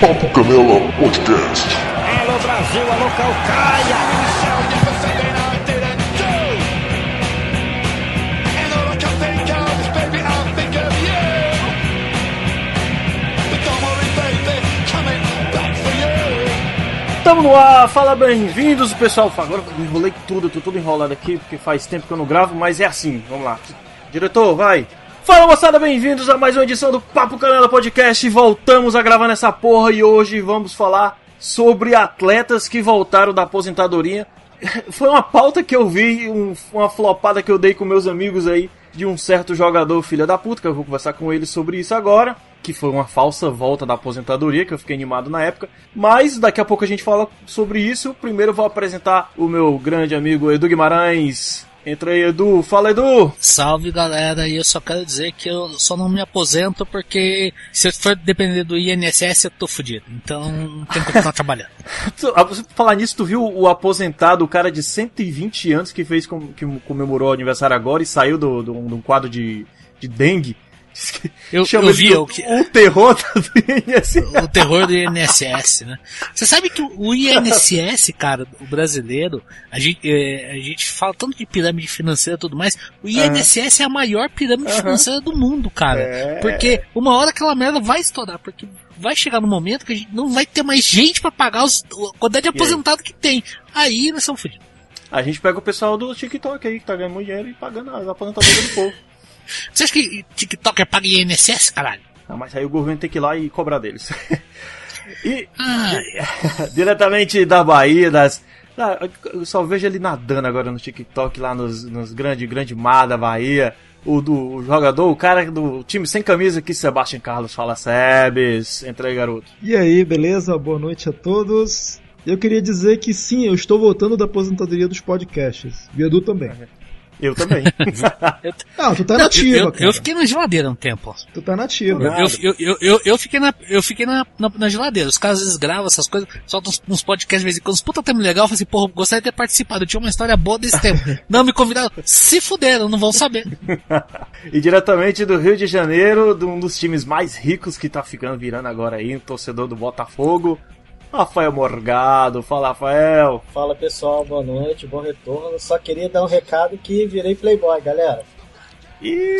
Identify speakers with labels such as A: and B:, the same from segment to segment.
A: Papo Canela Podcast.
B: Alô Brasil, alô Calcaia!
C: Tamo no ar, fala bem-vindos pessoal. Agora eu enrolei tudo, tô tudo enrolado aqui porque faz tempo que eu não gravo, mas é assim, vamos lá. Diretor, vai! Fala moçada, bem-vindos a mais uma edição do Papo Canela Podcast. Voltamos a gravar nessa porra e hoje vamos falar sobre atletas que voltaram da aposentadoria. Foi uma pauta que eu vi, um, uma flopada que eu dei com meus amigos aí de um certo jogador filha da puta, que eu vou conversar com ele sobre isso agora, que foi uma falsa volta da aposentadoria, que eu fiquei animado na época. Mas daqui a pouco a gente fala sobre isso. Primeiro eu vou apresentar o meu grande amigo Edu Guimarães. Entra aí, Edu. Fala, Edu!
D: Salve galera, e eu só quero dizer que eu só não me aposento porque se eu for depender do INSS eu tô fudido. Então tenho que continuar trabalhando.
C: Ah, você- Falar nisso, tu viu o aposentado, o cara de 120 anos que fez com- que comemorou o aniversário agora e saiu do, do, de um quadro de, de dengue?
D: Eu-
C: chama
D: eu vi,
C: do-
D: eu que-
C: o terror do INSS.
D: O terror do INSS, né? Você sabe que o INSS, cara, o brasileiro, a gente, é, a gente fala tanto de pirâmide financeira e tudo mais, o INSS é a maior pirâmide
C: Aham.
D: financeira do mundo, cara.
C: É.
D: Porque uma hora aquela merda vai estourar, porque vai chegar no momento que a gente não vai ter mais gente pra pagar os, a quantidade de aposentado que tem. Aí nós somos fodidos.
C: A gente pega o pessoal do TikTok aí, que tá ganhando dinheiro e pagando as aposentadorias do povo.
D: Você acha que TikToker paga INSS, caralho?
C: Ah, mas aí o governo tem que ir lá e cobrar deles. e
D: Ah,
C: diretamente da Bahia, das. Ah, eu só vejo ele nadando agora no TikTok, lá nos, nos grande, grande mar da Bahia. O do o jogador, o cara do time sem camisa aqui, Sebastião Carlos. Fala, Sebes. Entra aí, garoto.
E: E aí, beleza? Boa noite a todos. Eu queria dizer que sim, eu estou voltando da aposentadoria dos podcasts. E o Também.
C: Eu também.
E: Não, tu tá
D: não,
E: nativa,
D: eu, eu,
E: cara.
D: eu fiquei na geladeira um tempo.
E: Tu tá nativa.
C: Nada.
D: Eu, eu, eu, eu, eu fiquei, na, eu fiquei na, na, na geladeira. Os caras às vezes gravam essas coisas, soltam uns, uns podcasts de vez em quando. Puta tempo legal. Eu falei assim, porra, gostaria de ter participado. Eu tinha uma história boa desse tempo. Não me convidaram. Se fuderam, não vão saber.
C: e diretamente do Rio de Janeiro, de um dos times mais ricos que tá ficando virando agora aí, um torcedor do Botafogo. Rafael Morgado. Fala, Rafael.
F: Fala pessoal, boa noite, bom retorno. Só queria dar um recado que virei playboy, galera.
C: Ih,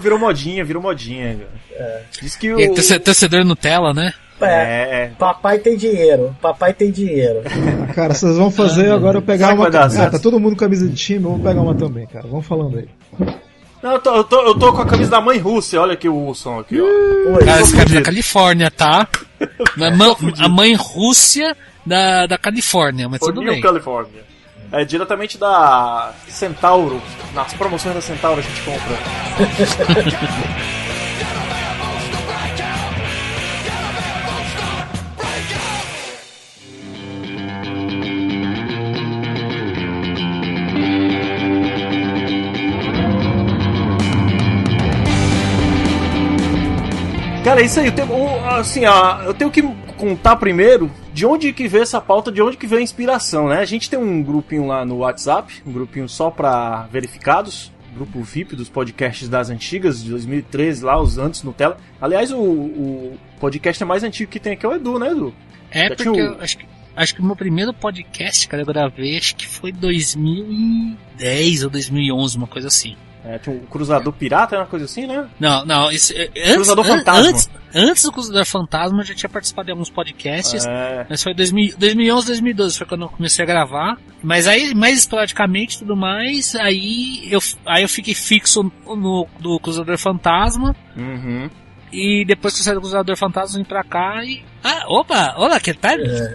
C: virou modinha, virou modinha. Diz que o.
D: E torcedor Nutella, né?
C: É,
F: Papai tem dinheiro, papai tem dinheiro.
E: Ah, Cara, vocês vão fazer agora eu pegar uma.
C: dar
E: Ah, tá todo mundo com camisa de time, vamos pegar uma também, cara. Vamos falando aí.
C: Não, eu tô, eu, tô, eu tô com a camisa da mãe Rússia, olha aqui o Wilson aqui, ó.
D: Cara, esse cara é da Califórnia, tá? Na mã- a mãe Rússia da, da Califórnia, mas tudo
C: New
D: bem.
C: California. É diretamente da Centauro. Nas promoções da Centauro a gente compra. Cara, é isso aí. Eu tenho, assim, ó, eu tenho que contar primeiro de onde que veio essa pauta, de onde que veio a inspiração, né? A gente tem um grupinho lá no WhatsApp, um grupinho só pra verificados, grupo VIP dos podcasts das antigas, de 2013, lá, os antes Nutella. Aliás, o, o podcast mais antigo que tem aqui é o Edu, né, Edu?
D: É
C: Já
D: porque
C: o-
D: eu acho que, acho que o meu primeiro podcast, cara, eu gravei, acho que foi 2010 ou 2011, uma coisa assim.
C: É, tinha o Cruzador Pirata, uma coisa assim, né?
D: Não, não, isso, é, antes,
C: Cruzador
D: an-
C: Fantasma.
D: Antes, antes do Cruzador Fantasma, eu já tinha participado de alguns podcasts.
C: É,
D: Mas foi 2000, 2011, 2012 foi quando eu comecei a gravar. Mas aí, mais esporadicamente e tudo mais, aí eu, aí eu fiquei fixo no, do Cruzador Fantasma.
C: uhum.
D: E depois que eu saí do Cruzador Fantasma, vim pra cá e. Ah, opa! Olá, que tal?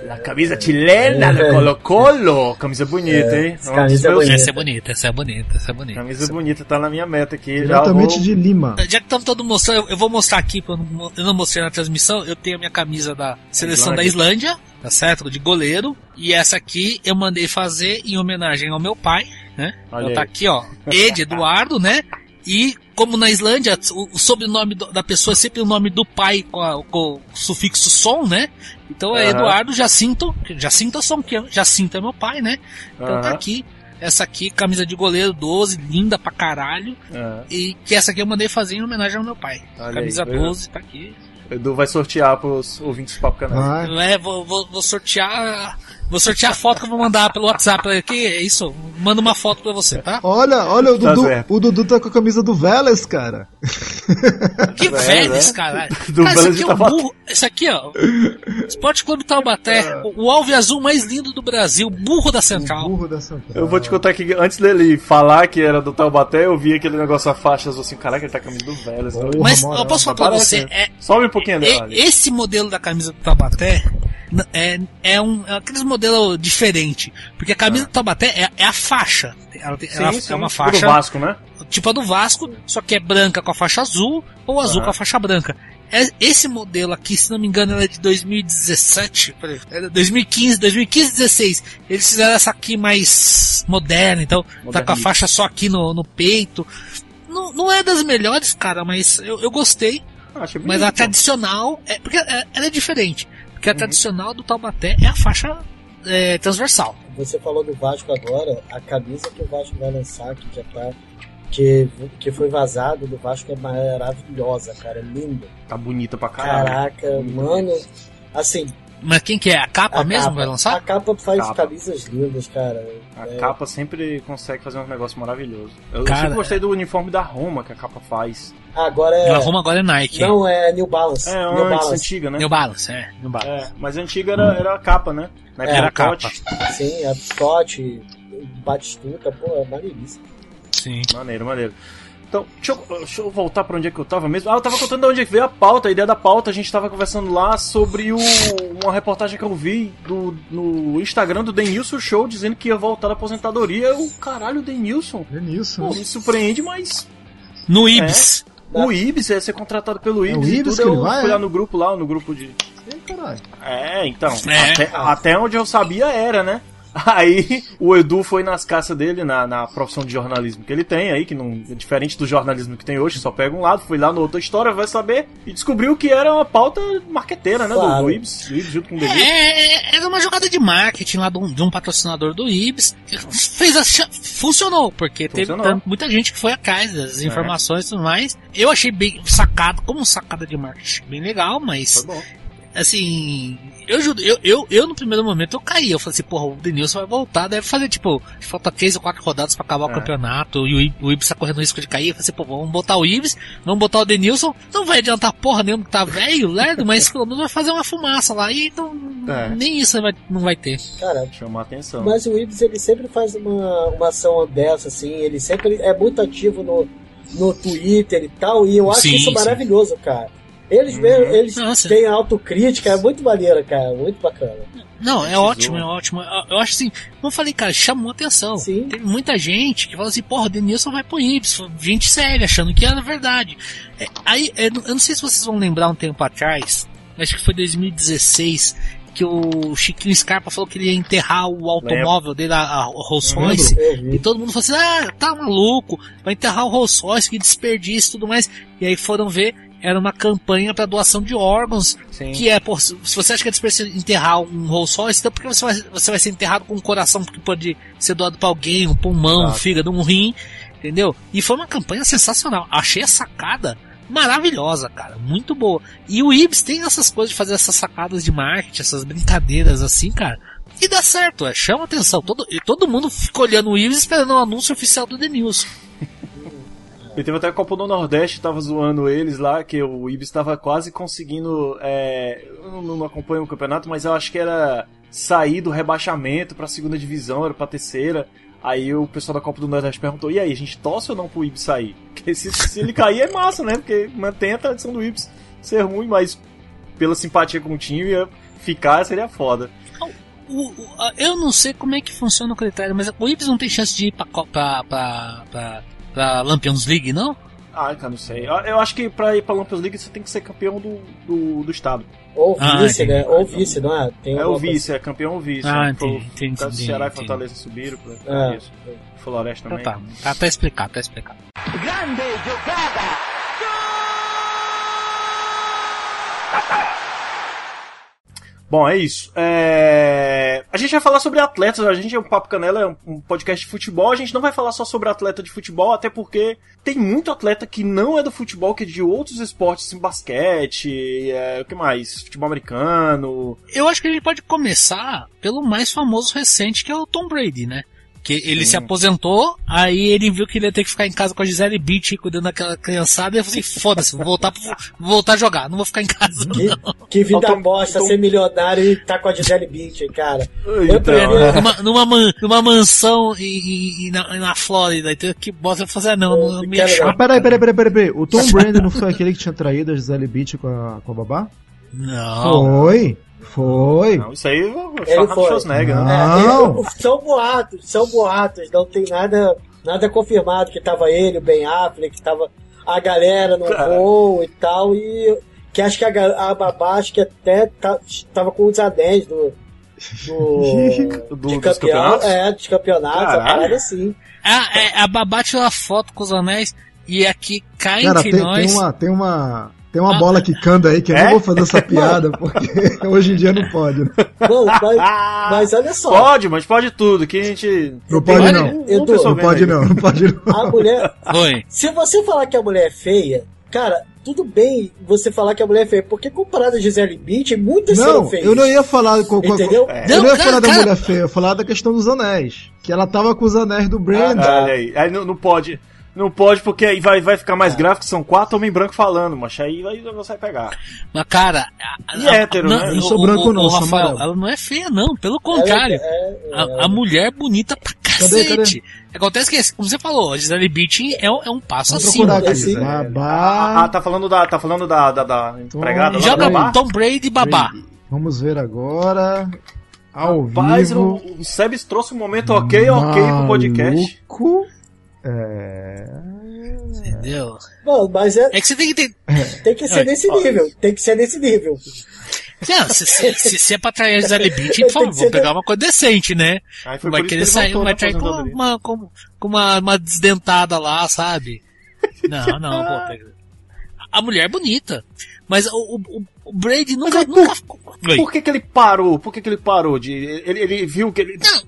C: A camisa chilena do Colo-Colo. Camisa bonita, hein?
F: essa camisa é bonita.
D: Essa é bonita, essa é bonita, essa é bonita.
C: Camisa bonita, tá na minha meta aqui. Já
E: Diretamente
C: vou...
E: de Lima.
D: Já que estamos todo mostrando, eu- eu vou mostrar aqui, porque eu não, eu não mostrei na transmissão, eu tenho a minha camisa da seleção da Islândia, tá certo? De goleiro. E essa aqui eu mandei fazer em homenagem ao meu pai, né?
C: Olha
D: Ela tá aqui, ó. Ed Eduardo, né? E como na Islândia, o, o sobrenome do- da pessoa é sempre o nome do pai com, a- com o sufixo som, né? Então é
C: Aham.
D: Eduardo Jacinto, Jacinto Som, que é- Jacinto é meu pai, né? Então tá
C: Aham.
D: aqui. Essa aqui, camisa de goleiro 12, linda pra caralho.
C: É.
D: E que essa aqui eu mandei fazer em homenagem ao meu pai.
C: Olha
D: camisa
C: aí, viu?
D: 12, tá aqui.
C: O Edu vai sortear pros ouvintes do Papo Canal.
E: Vai.
D: É, vou, vou, vou sortear. Vou sortear a foto que eu vou mandar pelo WhatsApp aqui. É isso. Manda uma foto pra você, tá?
E: Olha, olha, o
C: Tá
E: Dudu,
C: certo.
E: o Dudu tá com a camisa do Vélez, cara.
D: Que
C: É,
D: velho
C: né?
D: caralho.
C: Do
D: Cara, esse
C: Vélez
D: aqui
C: de
D: é um
C: Taubaté.
D: burro. Esse aqui, ó. Esporte Clube Taubaté. O o alvo e azul mais lindo do Brasil. Burro da
E: O
D: Central.
E: burro da Central.
C: Eu vou te contar que antes dele falar que era do Taubaté, eu vi aquele negócio a faixas assim, caraca, ele tá com a camisa do Vélez.
E: Porra,
D: Mas
E: moral.
D: eu posso falar pra
C: Parece,
D: você,
C: né?
D: é,
C: Sobe um pouquinho dela ali.
D: esse modelo da camisa do Taubaté é, é um é aqueles modelo diferente. Porque a camisa do Taubaté é, é a faixa. Ela, tem- ela é uma
C: tipo
D: faixa
C: do Vasco, né?
D: tipo a do Vasco, só que é branca com a faixa azul ou azul
C: Aham.
D: com a faixa branca. É- Esse modelo aqui, se não me engano, ela é de 2017, peraí, é 2015, 2015, 16. Eles fizeram essa aqui mais moderna, então tá com a faixa só aqui no, no peito. Não, não é das melhores, cara, mas eu, eu gostei.
C: Ah,
D: Mas a tradicional, é, porque é- ela é diferente. Porque a
C: Uhum.
D: tradicional do Taubaté é a faixa é, transversal.
F: Você falou do Vasco agora, a camisa que o Vasco vai lançar, que já tá. Que, que foi vazado do Vasco é maravilhosa, cara. É lindo.
C: Tá bonita pra caralho.
F: Caraca, mano. Assim,
D: Mas quem que é? A capa
F: a
D: mesmo
F: capa,
D: vai lançar?
F: A capa faz
C: Capa.
F: camisas lindas, cara.
C: A
F: É,
C: capa sempre consegue fazer um negócio maravilhoso. Eu,
D: Cara,
C: sempre gostei do uniforme da Roma que a capa faz.
F: Agora
D: A
F: é.
D: Roma agora é Nike.
F: Não, é New Balance.
C: É,
F: New
C: antes
F: Balance.
C: antiga, né?
D: New Balance, é. New Balance.
C: É, mas a antiga era, era a capa, né? Na época
F: É,
C: era
D: a capa.
F: Sim, a Scott, Batistuta, pô, é maneiríssimo.
D: Sim.
C: Maneiro, maneiro. Então, deixa eu, deixa eu voltar pra onde é que eu tava mesmo. Ah, eu tava contando de onde é que veio a pauta, a ideia da pauta. A gente tava conversando lá sobre o, uma reportagem que eu vi do, no Instagram do Denilson Show dizendo que ia voltar da aposentadoria. Eu, caralho, Denilson.
E: Denilson.
C: Pô, me surpreende, mas
D: No Ibis.
C: o Ibis ia ser contratado pelo
E: É o
C: Ibis e
E: Ibis
C: tudo.
E: que
C: Eu
E: vai,
C: fui
E: é?
C: lá no grupo lá, no grupo de. É, então.
D: É.
C: Até, até onde eu sabia era, né? Aí o Edu foi nas caças dele, na, na profissão de jornalismo que ele tem aí, que não é diferente do jornalismo que tem hoje, só pega um lado, foi lá no outra história, vai saber, e descobriu que era uma pauta marqueteira, né? Do,
F: Claro.
C: do Ibs, do Ibs junto com o Denilson.
D: É, era uma jogada de marketing lá de um, de um patrocinador do Ibis. Fez a, funcionou, porque
C: Funcionou.
D: teve muita gente que foi atrás das informações e tudo mais. Eu achei bem sacado, como sacada de marketing, bem legal, mas
C: Foi bom.
D: Assim, eu, eu, eu, eu no primeiro momento eu caí. Eu falei assim, porra, o Denilson vai voltar, deve fazer tipo, falta três ou quatro rodadas pra acabar o
C: É.
D: campeonato e o, o Ibis tá correndo risco de cair. Eu falei assim, pô, vamos botar o Ibis, vamos botar o Denilson, não vai adiantar porra nenhuma que tá velho, lerdo, mas pelo menos vai fazer uma fumaça lá e não,
C: É.
D: nem isso vai, não vai ter.
F: Cara,
C: Chamar atenção.
F: mas o Ibis ele sempre faz uma, uma ação dessa, assim, ele sempre é muito ativo no, no Twitter e tal, e eu acho
D: Sim,
F: isso
D: sim.
F: maravilhoso, cara. Eles,
C: Uhum.
F: mesmo, eles
D: Nossa.
F: têm autocrítica, é muito maneiro, cara, muito bacana.
D: Não, é ótimo, é ótimo. Eu, acho assim, como eu falei, cara, chamou atenção.
F: Sim.
D: Tem muita gente que fala assim, porra, o Denilson vai pro Ibis. Gente séria, achando que era verdade. É, aí, é, eu não sei se vocês vão lembrar um tempo atrás, acho que foi 2016, que o Chiquinho Scarpa falou que ele ia enterrar o automóvel dele, a, a Rolls Royce. E todo mundo falou assim, ah, tá maluco, vai enterrar o Rolls Royce, que desperdício e tudo mais. E aí foram ver, era uma campanha para doação de órgãos
C: Sim.
D: que é, pô, se você acha que é desperdício enterrar um Rolls Royce, então por que você vai, você vai ser enterrado com um coração que pode ser doado pra alguém, um pulmão, um
C: Exato.
D: fígado, um rim, entendeu? E foi uma campanha sensacional. Achei a sacada maravilhosa, cara, muito boa. E o Ibs tem essas coisas de fazer essas sacadas de marketing, essas brincadeiras assim, cara. E dá certo, é, chama atenção. Todo, todo mundo fica olhando o Ibs esperando o anúncio oficial do Denilson.
C: E teve até a Copa do Nordeste, tava zoando eles lá, que o Ibis tava quase conseguindo. É, eu não, acompanho o campeonato, mas eu acho que era sair do rebaixamento pra segunda divisão, era pra terceira. Aí o pessoal da Copa do Nordeste perguntou: e aí, a gente torce ou não pro Ibis sair? Porque se, se ele cair é massa, né? Porque mantém a tradição do Ibis ser ruim, mas pela simpatia com o time, ia ficar seria foda.
D: O- o- a- eu não sei como é que funciona o critério, mas o Ibis não tem chance de ir pra, pra, pra, pra, pra Lampions League, não?
C: Ah, cara, não sei. Eu, acho que pra ir pra Lampions League você tem que ser campeão do, do, do estado.
F: Ou
D: Ah,
F: vice,
D: entendi.
F: né? Ou vice, não é? Tem
C: É o vice, é campeão ou vice.
D: Ah, entendi,
C: Pro-
D: entendi,
C: caso
D: entendi,
C: Ceará e. Fortaleza subiram pra,
F: coisa-
C: isso. Floresta
D: Então
C: também.
D: tá, tá até explicado, tá explicado.
C: Bom, é isso. É... A gente vai falar sobre atletas, a gente é um Papo Canela, é um- podcast de futebol, a gente não vai falar só sobre atleta de futebol, até porque tem muito atleta que não é do futebol, que é de outros esportes, assim, basquete, é... o que mais? Futebol americano.
D: Eu acho que a gente pode começar pelo mais famoso recente, que é o Tom Brady, né? Que ele se aposentou, aí ele viu que ele ia ter que ficar em casa com a Gisele Beach cuidando daquela criançada, e eu falei, foda-se, vou voltar, pro- vou voltar a jogar, não vou ficar em casa.
F: Que,
D: não.
F: que vida
C: Então,
F: bosta
C: então-
F: ser milionário e tá com a Gisele Bündchen, cara. Eu
C: Então,
F: prefiro-
C: é.
D: numa, numa, man- numa mansão e, e- e na, na Flórida, então que bosta eu fazer, não, não, não me achar.
E: Ah, peraí, peraí, peraí, peraí, peraí. O Tom Brady não foi aquele que tinha traído a Gisele Beach com a, com a babá?
D: Não.
E: Foi. Foi.
C: Não, isso aí o
F: Ele
C: Arnold
F: foi.
C: Schwarzenegger, né?
E: Ah.
F: É,
E: Não.
F: ele- são boatos, são boatos, não tem nada, nada confirmado que tava ele, o Ben Affleck, que tava a galera no
C: Cara.
F: voo e tal, e que acho que a, a babá acho que até tá, tava com os anéis do, do,
C: Do-
F: de
C: dos campeonatos?
F: é, dos campeonatos, a
C: Caralho.
F: parada assim.
D: A, é, a babá tirou a foto com os anéis e aqui cá
E: Cara,
D: entre
E: tem,
D: nós.
E: tem uma, tem uma, tem uma
D: Ah.
E: bola quicando aí que eu
C: É?
E: não vou fazer essa piada porque hoje em dia não pode. né?
F: Mano, mas, mas olha só,
C: Pode, mas pode tudo, que a gente...
E: Não pode
D: Olha,
E: não.
F: Edu,
E: Não pode não, não pode não.
F: a mulher,
D: Oi.
F: se você falar que a mulher é feia, cara, tudo bem você falar que a mulher é feia, porque comparado a Gisele Bündchen, muitas serão
E: Não,
F: feias.
E: eu não ia falar com, com,
F: Entendeu?
E: Eu
D: Não,
E: não ia
D: cara,
E: falar da
D: cara.
E: mulher feia, eu ia falar da questão dos anéis. Que ela tava com os anéis do Brandon.
F: Ah,
C: Olha aí, aí não, não pode. Não pode, porque aí vai, vai ficar mais gráfico, são quatro homens brancos falando, mas aí vai, você vai pegar.
D: Mas, cara. a-
C: E
D: a-
C: hétero,
D: não,
C: né?
E: Eu sou
D: o-
E: branco
D: o-
E: não,
D: o
E: sou
D: Rafael,
E: amarelo.
D: ela não é feia, não. Pelo contrário.
F: é- é-
D: A, a mulher é bonita pra
E: Cadê,
D: cacete. Acontece que, como você falou, a Gisele Bündchen é, um- é um passo
E: Vamos
D: acima.
E: aqui.
F: assim.
C: Ah,
E: Babá.
C: tá falando da, tá falando da, da, da empregada
D: Joga
C: babá?
D: Tom Brady e babá.
E: Vamos ver agora. Ao
C: Rapaz, o,
E: vivo.
C: o Sebes trouxe um momento ok, ok pro podcast.
E: É...
D: Entendeu?
F: Mano, mas é,
D: É que você tem que ter.
F: tem que ser nesse nível. Tem que ser nesse nível.
D: Não, se, se, se, se é pra trair a Gisele Bündchen, por favor, vamos pegar uma coisa decente, né?
C: Aí foi
D: Vai querer sair, vai trair com uma, com, com uma, uma desdentada lá, sabe? Não, não, pô. pega- A mulher é bonita. Mas o, o, o Brady nunca.
C: aí,
D: nunca Oi.
C: Por que, que ele parou? Por que, que ele parou de. Ele, ele viu que ele.
D: Não,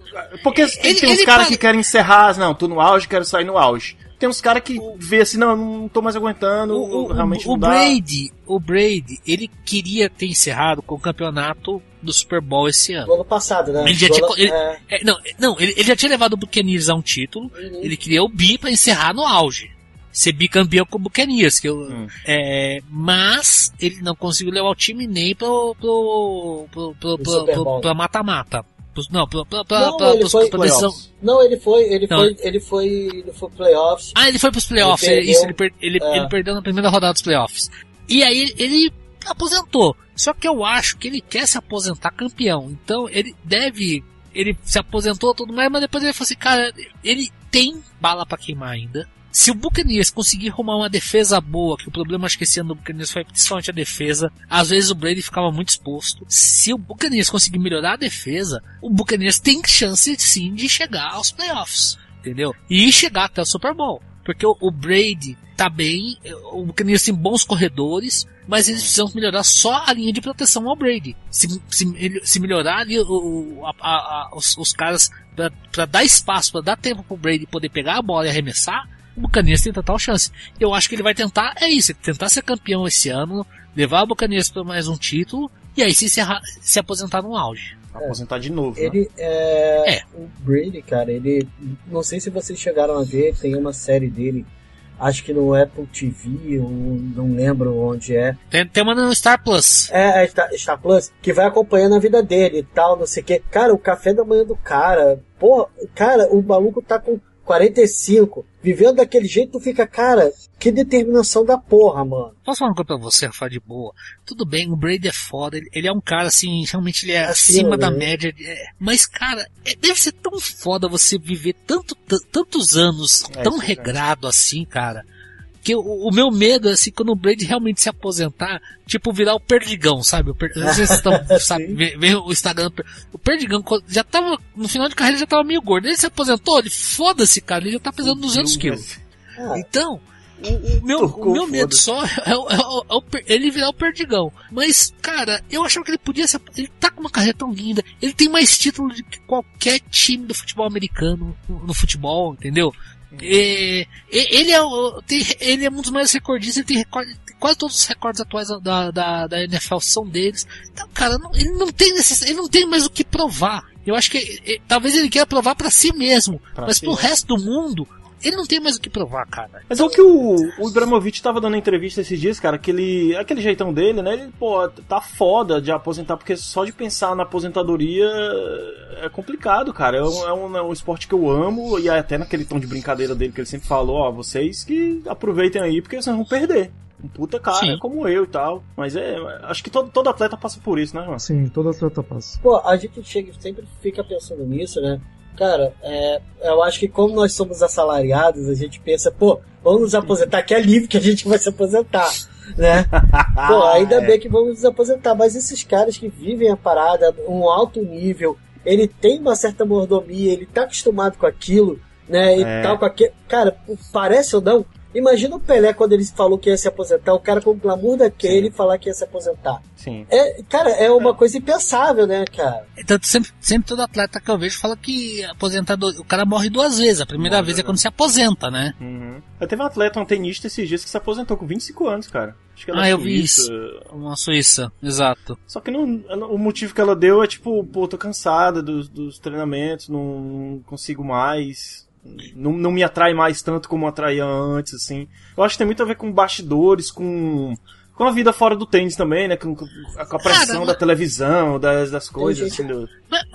C: Porque tem,
D: ele-
C: tem uns
D: ele
C: caras
D: para-
C: que querem encerrar, não, tô no auge, quero sair no auge. Tem uns caras que vê assim, não, não tô mais aguentando,
D: O, o,
C: realmente
D: o
C: não dá.
D: Brady, o Brady, ele queria ter encerrado com o campeonato do Super Bowl esse ano.
F: Do ano passado, né?
D: Ele já tinha, ele-
F: é,
D: é, não, não ele, ele já tinha levado o Buccaneers a um título. Ele queria o bi pra encerrar no auge. Ser bicampeão com o Buccaneers. Que eu,
C: Hum.
D: é, mas ele não conseguiu levar o time nem pro, pro, pro, pro,
F: Pro
D: pro- pro- mata-mata. Não, pra, pra,
F: Não,
D: pra-
F: ele foi-
D: pra decisão.
C: Playoffs.
F: Não, ele foi, ele
D: Não.
F: foi, ele foi, ele foi playoffs.
D: Ah, ele foi pros playoffs.
F: Ele
D: é isso, ele,
F: perdeu.
D: per- ele,
F: É.
D: ele perdeu na primeira rodada dos playoffs. E aí ele aposentou. Só que eu acho que ele quer se aposentar campeão. Então ele deve. Ele se aposentou tudo mais, mas depois ele falou assim, cara, ele tem bala pra queimar ainda. Se o Buccaneers conseguir arrumar uma defesa boa, que o problema acho que esse ano do Buccaneers foi principalmente a defesa, às vezes o Brady ficava muito exposto. Se o Buccaneers conseguir melhorar a defesa, o Buccaneers tem chance sim de chegar aos playoffs, entendeu? E chegar até o Super Bowl. Porque o, o Brady tá bem, o Buccaneers tem bons corredores, mas eles precisam melhorar só a linha de proteção ao Brady. Se, se, se melhorar ali o, a- a- os, os caras pra dar espaço, pra dar tempo pro Brady poder pegar a bola e arremessar, o Buccaneers tem total chance. Eu acho que ele vai tentar, é isso, tentar ser campeão esse ano, levar o Buccaneers para mais um título, e aí se, encerrar, se aposentar no auge.
C: Aposentar de novo. né?
F: Ele é,
D: É.
F: o Brady, cara, ele não sei se vocês chegaram a ver, tem uma série dele, acho que no Apple TV, ou não lembro onde é.
D: Tem, tem uma no Star Plus.
F: É, é Star, Star Plus, que vai acompanhando a vida dele e tal, não sei o que. Cara, o café da manhã do cara, porra, cara, o maluco tá com 45, vivendo daquele jeito, tu fica, cara, que determinação da porra, mano.
D: Posso falar uma coisa pra você, Rafa, de boa? Tudo bem, o Brady é foda, ele, ele é um cara assim, realmente ele é
F: Acima,
D: acima da
F: né?
D: média. é, mas, cara, é- deve ser tão foda você viver tanto, tantos anos
C: É,
D: tão
C: é
D: regrado assim, cara. Que o, o meu medo é assim, quando o Brady realmente se aposentar, tipo, virar o Perdigão, sabe? O per... Não sei se vocês estão, sabe, vê, vê o Instagram. O Perdigão já tava, no final de carreira já tava meio gordo. Ele se aposentou, ele foda-se, cara, ele já tá pesando 200 quilos.
F: Ah,
D: Então, o, o meu, o meu medo só é, o- é o- é o per- ele virar o perdigão. Mas, cara, eu achava que ele podia ser. Ele tá com uma carreira tão linda. Ele tem mais título do que qualquer time do futebol americano no, no futebol, entendeu? E- ele, é, ele é um dos maiores recordistas, ele tem, recorde, quase todos os recordes atuais da, da, da NFL são deles. Então, cara, não- ele não tem necess, ele não tem mais o que provar. Eu acho que talvez ele queira provar pra si mesmo,
C: Pra
D: mas
C: si,
D: pro resto do mundo, ele não tem mais o que provar, cara.
C: Mas é o que o, o Ibrahimovic tava dando entrevista esses dias, cara, que ele. Aquele jeitão dele, né? Ele, pô, tá foda de aposentar, porque só de pensar na aposentadoria é complicado, cara. É um, é um, é um esporte que eu amo, e até naquele tom de brincadeira dele que ele sempre falou, ó, vocês que aproveitem aí, porque vocês vão perder. Um puta cara
D: Sim.
C: como eu e tal. Mas é. Acho que todo, todo atleta passa por isso, né, João?
E: Sim, toda atleta passa.
F: Pô, a gente chega, sempre fica pensando nisso, né? Cara, é, eu acho que como nós somos assalariados, a gente pensa, pô, vamos nos aposentar, que é livre que a gente vai se aposentar, né? Pô, ainda
C: é.
F: bem que vamos nos aposentar, mas esses caras que vivem a parada, um alto nível, ele tem uma certa mordomia, ele tá acostumado com aquilo, né? E
C: É.
F: tal, com aquele. Cara, parece ou não? Imagina o Pelé quando ele falou que ia se aposentar, o cara com o glamour daquele falar que ia se aposentar.
C: Sim.
F: É, cara, é uma coisa impensável, né, cara?
D: Tanto sempre, sempre todo atleta que eu vejo fala que aposentador, o cara morre duas vezes. A primeira
C: Morre,
D: vez é
C: né?
D: quando se aposenta, né?
C: Uhum. Eu teve um atleta, um tenista esses dias que se aposentou com 25 anos, cara. Acho que é da
D: Ah, eu vi
C: Suíça.
D: Uma Suíça, exato.
C: Só que não, ela- o motivo que ela deu é tipo, pô, tô cansada dos, dos treinamentos, não consigo mais. Não, não me atrai mais tanto como atraía antes, assim. Eu acho que tem muito a ver com bastidores, com, com a vida fora do tênis também, né? Com, com a pressão
D: Cara,
C: da televisão, das, das coisas, assim, do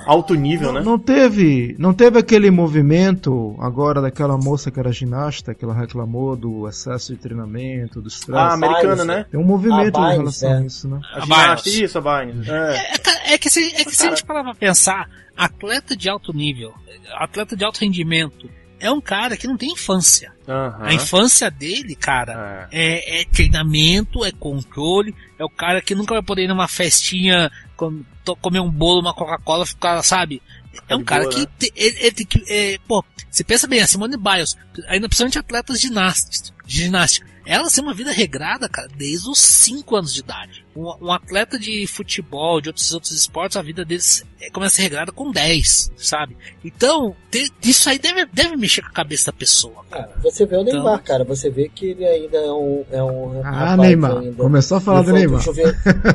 C: alto nível, né?
E: Não teve, não teve aquele movimento agora daquela moça que era ginasta, que ela reclamou do excesso de treinamento, do estresse.
C: Ah, americana, né?
E: Tem um movimento
F: A
E: em relação
F: é.
E: a isso, né?
C: A
D: A
C: ginasta, isso, a Biles. É.
D: É, cara, é que, se, é que se a gente parar pra pensar, atleta de alto nível, atleta de alto rendimento, é um cara que não tem infância.
C: Aham.
D: A infância dele, cara,
C: É.
D: é, é treinamento, é controle, é o cara que nunca vai poder ir numa festinha, comer um bolo, uma Coca-Cola, ficar, sabe? É um cara
C: boa,
D: que
C: né?
D: te- ele, ele tem que. é, pô, você pensa bem, a Simone Biles, ainda principalmente atletas de ginástica, de ginástica. Ela tem uma vida regrada, cara, desde os 5 anos de idade. Um, um atleta de futebol, de outros, outros esportes, a vida deles é, começa a ser regrada com 10, sabe? Então, te- isso aí deve, deve mexer com a cabeça da pessoa.
F: Cara, você vê o
D: Então-
F: Neymar, cara. Você vê que ele ainda é um. É um
E: Ah, Neymar.
F: ainda.
E: Começou a falar do Neymar.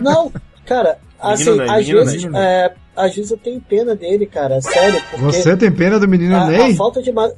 F: Não, cara, assim,
C: Menino Ney,
F: às
C: menino
F: vezes,
E: Ney.
F: é, às vezes eu tenho pena dele, cara. Sério, porque
E: Você tem pena do menino
F: a,
E: Ney?
F: a falta de. Ma...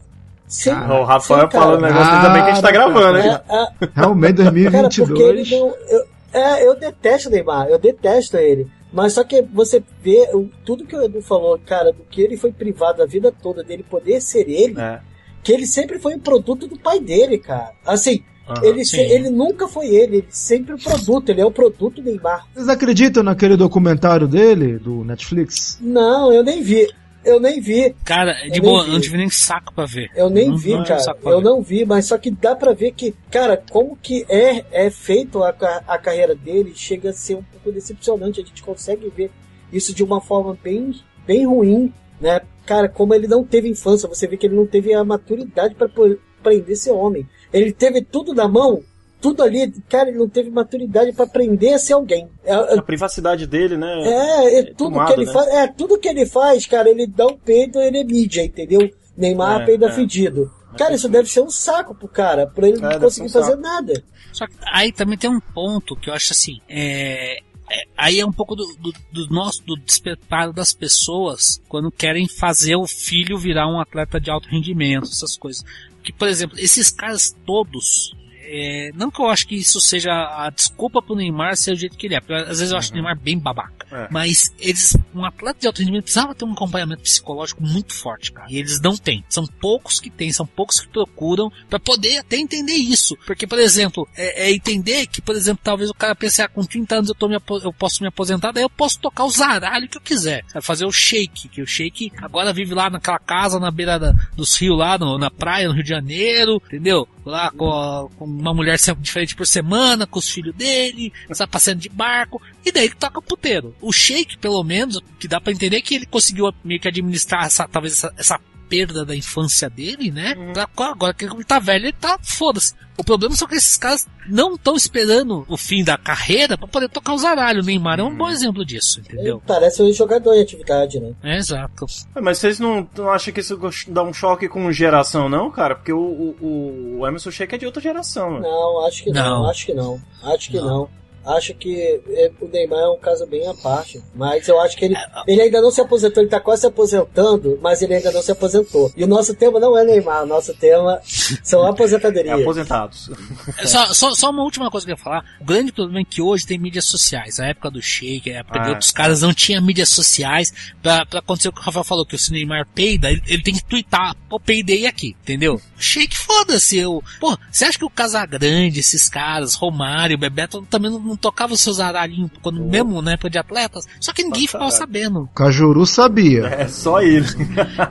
F: Sim,
E: Ah,
C: O Rafael
F: sim,
C: falando um negócio bem que a gente tá gravando,
F: É,
C: né?
F: é,
E: Realmente,
F: Cara, porque
E: 2022.
F: ele não. Eu, é, eu detesto o Neymar, eu detesto ele. Mas só que você vê o- tudo que o Edu falou, cara, do que ele foi privado a vida toda dele poder ser ele,
C: É.
F: que ele sempre foi um produto do pai dele, cara. Assim,
C: Aham.
F: ele, se- ele nunca foi ele, ele sempre o produto, ele é o produto Neymar.
E: Vocês acreditam naquele documentário dele, do Netflix?
F: Não, eu nem vi. Eu nem vi,
D: Cara, de
F: Eu
D: boa,
F: nem vi.
D: eu não tive nem saco pra ver.
F: eu nem
D: Não-
F: vi,
D: não é
F: cara. Eu
D: ver.
F: não vi, mas só que dá pra ver que, cara, como que é, é feito a, a carreira dele, chega a ser um pouco decepcionante. A gente consegue ver isso de uma forma bem, bem ruim, né? Cara, como ele não teve infância, você vê que ele não teve a maturidade pra po- aprender ser homem. Ele teve tudo na mão, tudo ali, cara, ele não teve maturidade pra aprender a ser alguém. É, é-
C: A privacidade dele, né?
F: é, é tudo
C: tomado,
F: que ele
C: né?
F: faz, é tudo que ele faz, cara, ele dá um peido, ele é mídia, entendeu? Neymar
C: É,
F: peida
C: é.
F: fedido. Cara, isso deve ser um saco pro cara, pra ele
C: É,
F: não conseguir
C: um
F: fazer
C: saco.
F: nada.
D: Só que aí também tem um ponto que eu acho assim, é, é- aí é um pouco do, do, do nosso, do despreparo das pessoas quando querem fazer o filho virar um atleta de alto rendimento, essas coisas. Que, por exemplo, esses caras todos, é, não que eu acho que isso seja a desculpa pro Neymar ser o jeito que ele é, porque às vezes eu acho o Neymar bem babaca.
C: É.
D: Mas eles, um atleta de alto rendimento precisava ter um acompanhamento psicológico muito forte, cara. E eles não têm. São poucos que têm, são poucos que procuram pra poder até entender isso. Porque, por exemplo, é, é entender que, por exemplo, talvez o cara pense, ah, com 30 anos eu, tô me eu posso me aposentar, daí eu posso tocar o zaralho que eu quiser. Sabe? Fazer o shake, que o shake agora vive lá naquela casa na beira da- dos rios lá, no- na praia, no Rio de Janeiro, entendeu? Lá com, a- com uma mulher diferente por semana, com os filhos dele, está passeando de barco, e daí ele toca puteiro. O Shake, pelo menos, que dá pra entender que ele conseguiu meio que administrar essa, talvez essa, essa perda da infância dele, né? Pra, agora que ele tá velho, ele tá foda-se. O problema são que esses caras não estão esperando o fim da carreira pra poder tocar os aralhos. O Neymar é um bom exemplo disso, entendeu?
F: Ele parece um jogador em atividade, né?
D: É, exato.
C: É, Mas vocês não, não acham que isso dá um choque com geração, não, cara? Porque o, o, o Emerson Sheik é de outra geração, mano.
F: Não, acho que não,
D: Não.
F: acho que não. Acho que
D: Não.
F: não. Acho que é, o Neymar é um caso bem à parte. Mas eu acho que ele, ele ainda não se aposentou, ele tá quase se aposentando, mas ele ainda não se aposentou. E o nosso tema não é Neymar, o nosso tema são
C: É
F: aposentadorias.
C: aposentados.
D: É Só, só, só uma última coisa que eu ia falar. O grande problema é que hoje tem mídias sociais. A época do Sheik, a época de
C: Ah.
D: outros caras não tinha mídias sociais pra, pra acontecer o que o Rafael falou, que o se o Neymar peida, ele, ele tem que twittar, pô, peidei aqui, entendeu? Sheik, foda-se, eu. Pô, você acha que o Casagrande, esses caras, Romário, Bebeto, também não, não tocavam seus aralhinhos quando, mesmo na época de atletas? Só que ninguém ficava sabendo.
E: Cajuru sabia.
C: É só ele.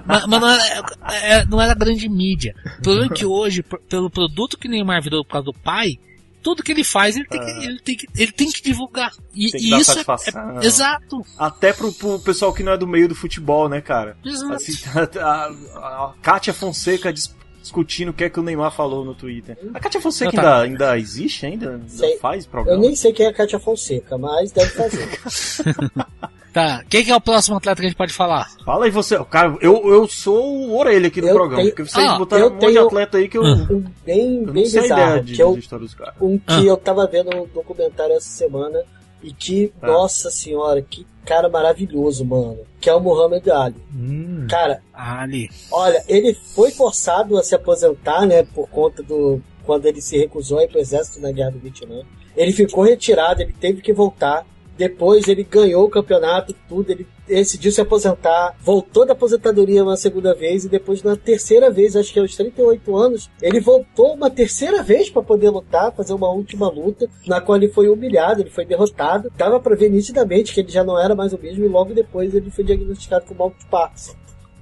D: Mas, mas não, era, é, não era grande mídia. O problema é que hoje, pelo produto que o Neymar virou por causa do pai, tudo que ele faz, ele tem que, ele tem que, ele tem que divulgar. E,
C: Tem que
D: e
C: dar
D: isso é-
C: satisfação.
D: é, Exato.
C: Até pro, pro pessoal que não é do meio do futebol, né, cara?
D: Exato.
C: Assim, a, a, a Kátia Fonseca discutindo o que é que o Neymar falou no Twitter. A Kátia Fonseca
D: tá.
C: ainda, ainda existe ainda? Ainda faz
F: Eu
C: programa?
F: nem sei quem é a Kátia Fonseca, mas deve fazer.
D: Tá. Quem que é o próximo atleta que a gente pode falar?
C: Fala aí você. Cara, eu, eu sou o orelha aqui do
F: Eu
C: programa.
F: tenho-
C: Porque vocês
D: Ah,
C: botaram
F: eu
C: um monte de atleta aí que eu,
D: Ah.
C: eu
F: Um bem,
C: não
F: bem
C: sei a ideia
F: bizarro,
C: de,
F: que eu
C: de história dos caras.
F: um que
D: Ah.
F: eu tava vendo um documentário essa semana e que,
C: Ah.
F: nossa senhora, que cara maravilhoso, mano. Que é o Muhammad Ali.
E: Hum.
F: Cara,
D: Ali.
F: olha, ele foi forçado a se aposentar, né, por conta do. quando ele se recusou a ir pro exército na guerra do Vietnã. Ele ficou retirado, ele teve que voltar. Depois ele ganhou o campeonato, tudo, ele decidiu se aposentar, voltou da aposentadoria uma segunda vez e depois na terceira vez, acho que aos 38 anos, ele voltou uma terceira vez para poder lutar, fazer uma última luta, na qual ele foi humilhado, ele foi derrotado. Dava para ver nitidamente que ele já não era mais o mesmo e logo depois ele foi diagnosticado com mal de Parkinson.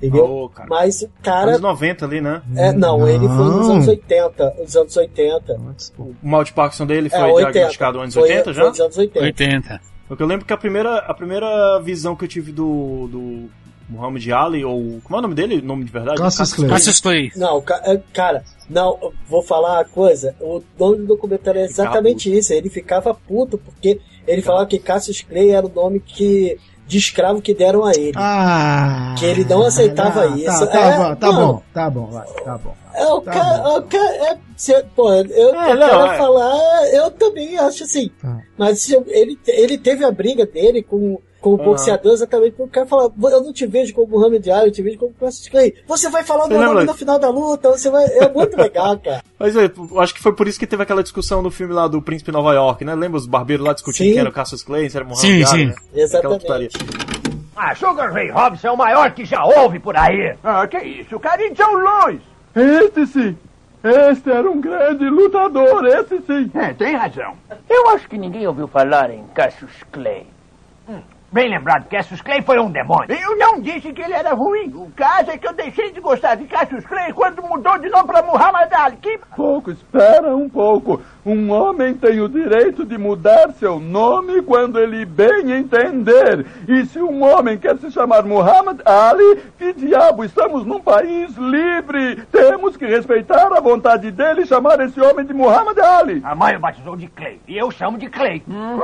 F: Entendeu?
C: Ô, cara.
F: Mas o cara
C: Anos 90 ali, né?
F: é, não, ele foi nos
E: Não.
F: anos 80, nos anos 80.
C: O mal de Parkinson dele foi
F: é, 80.
C: diagnosticado nos anos
F: Foi-
C: 80
F: Foi
C: já?
F: nos anos 80.
D: 80.
C: Porque eu lembro que a primeira, a primeira visão que eu tive do, do Muhammad Ali, ou. Como é o nome dele? O nome de verdade?
E: Cassius Clay.
D: Cassius Clay.
F: Não, é, cara, não, eu vou falar uma coisa. O nome do documentário é exatamente isso. Ele ficava puto porque ele falava que Cassius Clay era o nome que de escravo que deram a ele.
E: Ah,
F: Que ele não aceitava
E: ah,
F: isso.
E: Tá, tá
F: É,
E: bom, tá
F: não.
E: bom, tá bom, vai, tá bom.
F: É, o
E: Tá
F: cara,
E: bom.
F: o cara é, cê- pô, eu, eu
C: É, não,
F: quero
C: é.
F: falar, eu também acho assim.
E: Tá.
F: Mas se eu- ele, ele teve a briga dele com, com o
C: Aham.
F: boxeador exatamente porque o cara fala, eu não te vejo como Muhammad Ali, eu te vejo como Cassius Clay. Você vai falar o meu nome no final da luta, você vai. É muito legal, cara.
C: Mas é, eu acho que foi por isso que teve aquela discussão no filme lá do Príncipe Nova York, né? Lembra os barbeiros lá discutindo
F: Sim.
C: quem era o Cassius Clay, se era Muhammad
D: Sim,
C: Ali,
D: sim.
C: né? Aquela
F: Exatamente.
C: putaria.
B: Ah, Sugar Ray Robinson é o maior que já houve por aí.
G: Ah, que isso, cara? E John Lewis?
H: Este sim. Este era um grande lutador, esse sim.
G: É, tem razão.
I: Eu acho que ninguém ouviu falar em Cassius Clay.
B: Bem lembrado, Cassius Clay foi um demônio.
G: Eu não disse que ele era ruim. O caso é que eu deixei de gostar de Cassius Clay quando mudou de nome pra Muhammad Ali. Que...
H: Pouco, espera um pouco. Um homem tem o direito de mudar seu nome quando ele bem entender. E se um homem quer se chamar Muhammad Ali, que diabo, estamos num país livre. Temos que respeitar a vontade dele e chamar esse homem de Muhammad Ali.
B: A mãe o batizou de Clay. E eu chamo de Clay.
G: Hum,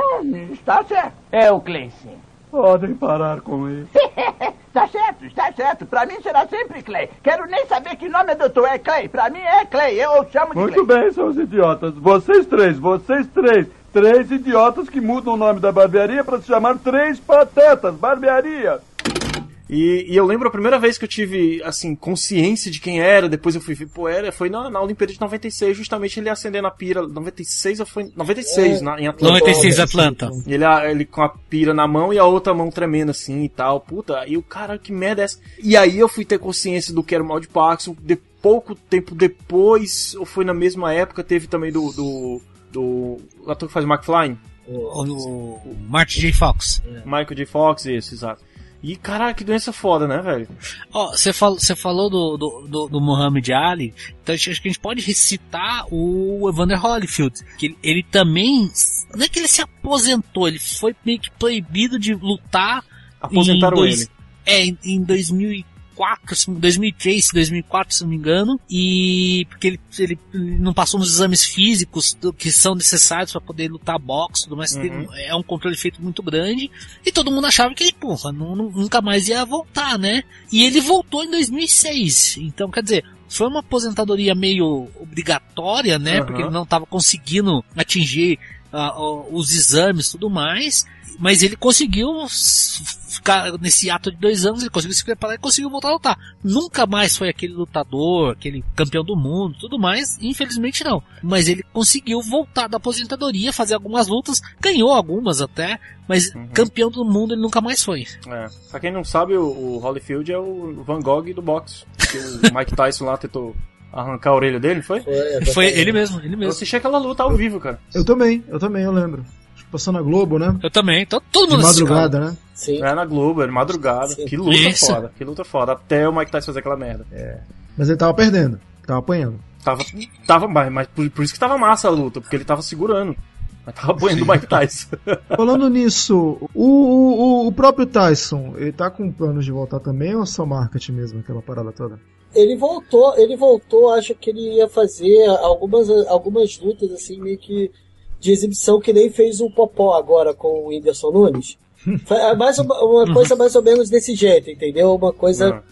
G: está certo.
I: É o Clay, sim.
H: Podem parar com isso.
G: Está certo, está certo. Pra mim será sempre Clay. Quero nem saber que nome é doutor. É Clay. Pra mim é Clay. Eu chamo de
H: Muito
G: Clay.
H: bem, seus idiotas. Vocês três, vocês três. Três idiotas que mudam o nome da barbearia para se chamar Três Patetas. Barbearia.
C: E, e eu lembro a primeira vez que eu tive, assim, consciência de quem era, depois eu fui ver, pô, era, foi na, na Olimpíada de 96, justamente ele acendendo a pira, 96 ou foi, 96 na, em Atlanta.
D: 96 Atlanta.
C: Ele, a- ele com a pira na mão e a outra mão tremendo assim e tal. Puta, e o cara, que merda é essa? E aí eu fui ter consciência do que era o mal de Parkinson. De pouco tempo depois, ou foi na mesma época, teve também do. do, do o ator que faz o McFly,
D: O, o, o Martin J. Fox.
C: Michael J. Fox, isso, exato. E caralho, que doença foda, né, velho?
D: Ó, você falou, você falou do, do, do, do Muhammad Ali, então acho que a gente pode recitar o Evander Holyfield, que ele, ele também, não é que ele se aposentou, ele foi meio que proibido de lutar
C: Aposentaram
D: dois-
C: ele.
D: É, em, em 2004, se- 2003, 2004, se não me engano, e porque ele, ele não passou nos exames físicos que são necessários para poder lutar boxe, tudo mais,
C: Uhum.
D: é um controle feito muito grande, e todo mundo achava que ele, porra, nu- nunca mais ia voltar, né? E ele voltou em 2006, então quer dizer, foi uma aposentadoria meio obrigatória, né?
C: Aham.
D: Porque ele não estava conseguindo atingir ó, os exames e tudo mais. Mas ele conseguiu ficar nesse ato de dois anos, ele conseguiu se preparar e conseguiu voltar a lutar. Nunca mais foi aquele lutador, aquele campeão do mundo, tudo mais, infelizmente não. Mas ele conseguiu voltar da aposentadoria, fazer algumas lutas, ganhou algumas até, mas
C: Uhum.
D: campeão do mundo ele nunca mais foi.
C: É. Pra quem não sabe, o, o Holyfield é o Van Gogh do boxe. Que o Mike Tyson lá tentou arrancar a orelha dele, foi?
F: Foi.
D: Foi ele mesmo, ele
C: Eu
D: mesmo.
C: assisti aquela luta ao vivo, cara.
E: Eu também, eu também, eu lembro. Passou na Globo, né?
D: Eu também, to- todo
E: De
D: mundo assistiu.
E: madrugada, né?
F: Sim.
C: Era na Globo, era madrugada.
F: Sim.
C: Que luta
D: Isso.
C: foda, que luta foda. Até o Mike Tyson fazer aquela merda.
E: Mas ele tava perdendo, tava apanhando.
C: Tava, tava mas, mas por, por isso que tava massa a luta, porque ele tava segurando. Mas tava apanhando o Mike Tyson.
E: Falando nisso, o, o, o próprio Tyson, ele tá com planos de voltar também ou é só marketing mesmo, aquela parada toda?
F: Ele voltou, ele voltou, acho que ele ia fazer algumas, algumas lutas assim, meio que de exibição, que nem fez o Popó agora com o Whindersson Nunes. Foi é mais uma, uma coisa mais ou menos desse jeito, entendeu? Uma coisa
C: Ah.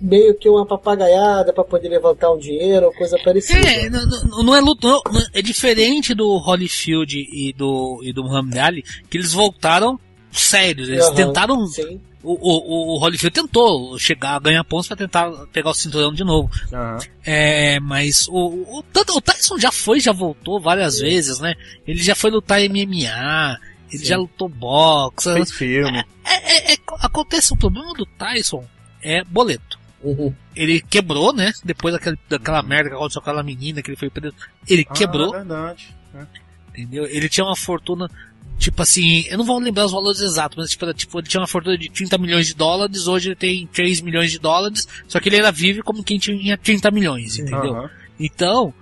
F: meio que uma papagaiada pra poder levantar um dinheiro, coisa parecida.
D: É, não, não- não é luta, não, não- é diferente do Holyfield e do, e do Muhammad Ali, que eles voltaram sérios, eles
F: Aham,
D: tentaram,
F: Sim.
D: o, o, o Holyfield tentou chegar a ganhar pontos pra tentar pegar o cinturão de novo,
C: Aham.
D: é, mas o, o, tanto, o Tyson já foi, já voltou várias vezes, né, ele já foi lutar MMA, ele já lutou boxe,
C: Fez filme.
D: é, é- é- acontece, o problema do Tyson é boleto.
F: Uhum.
D: Ele quebrou, né? Depois daquela, daquela merda que aconteceu com aquela menina que ele foi preso. Ele quebrou,
C: Ah, verdade. É.
D: entendeu? Ele tinha uma fortuna, tipo assim, eu não vou lembrar os valores exatos, mas tipo, tipo, ele tinha uma fortuna de 30 milhões de dólares, hoje ele tem 3 milhões de dólares, só que ele era vive como quem tinha 30 milhões, entendeu?
C: Aham.
D: Então,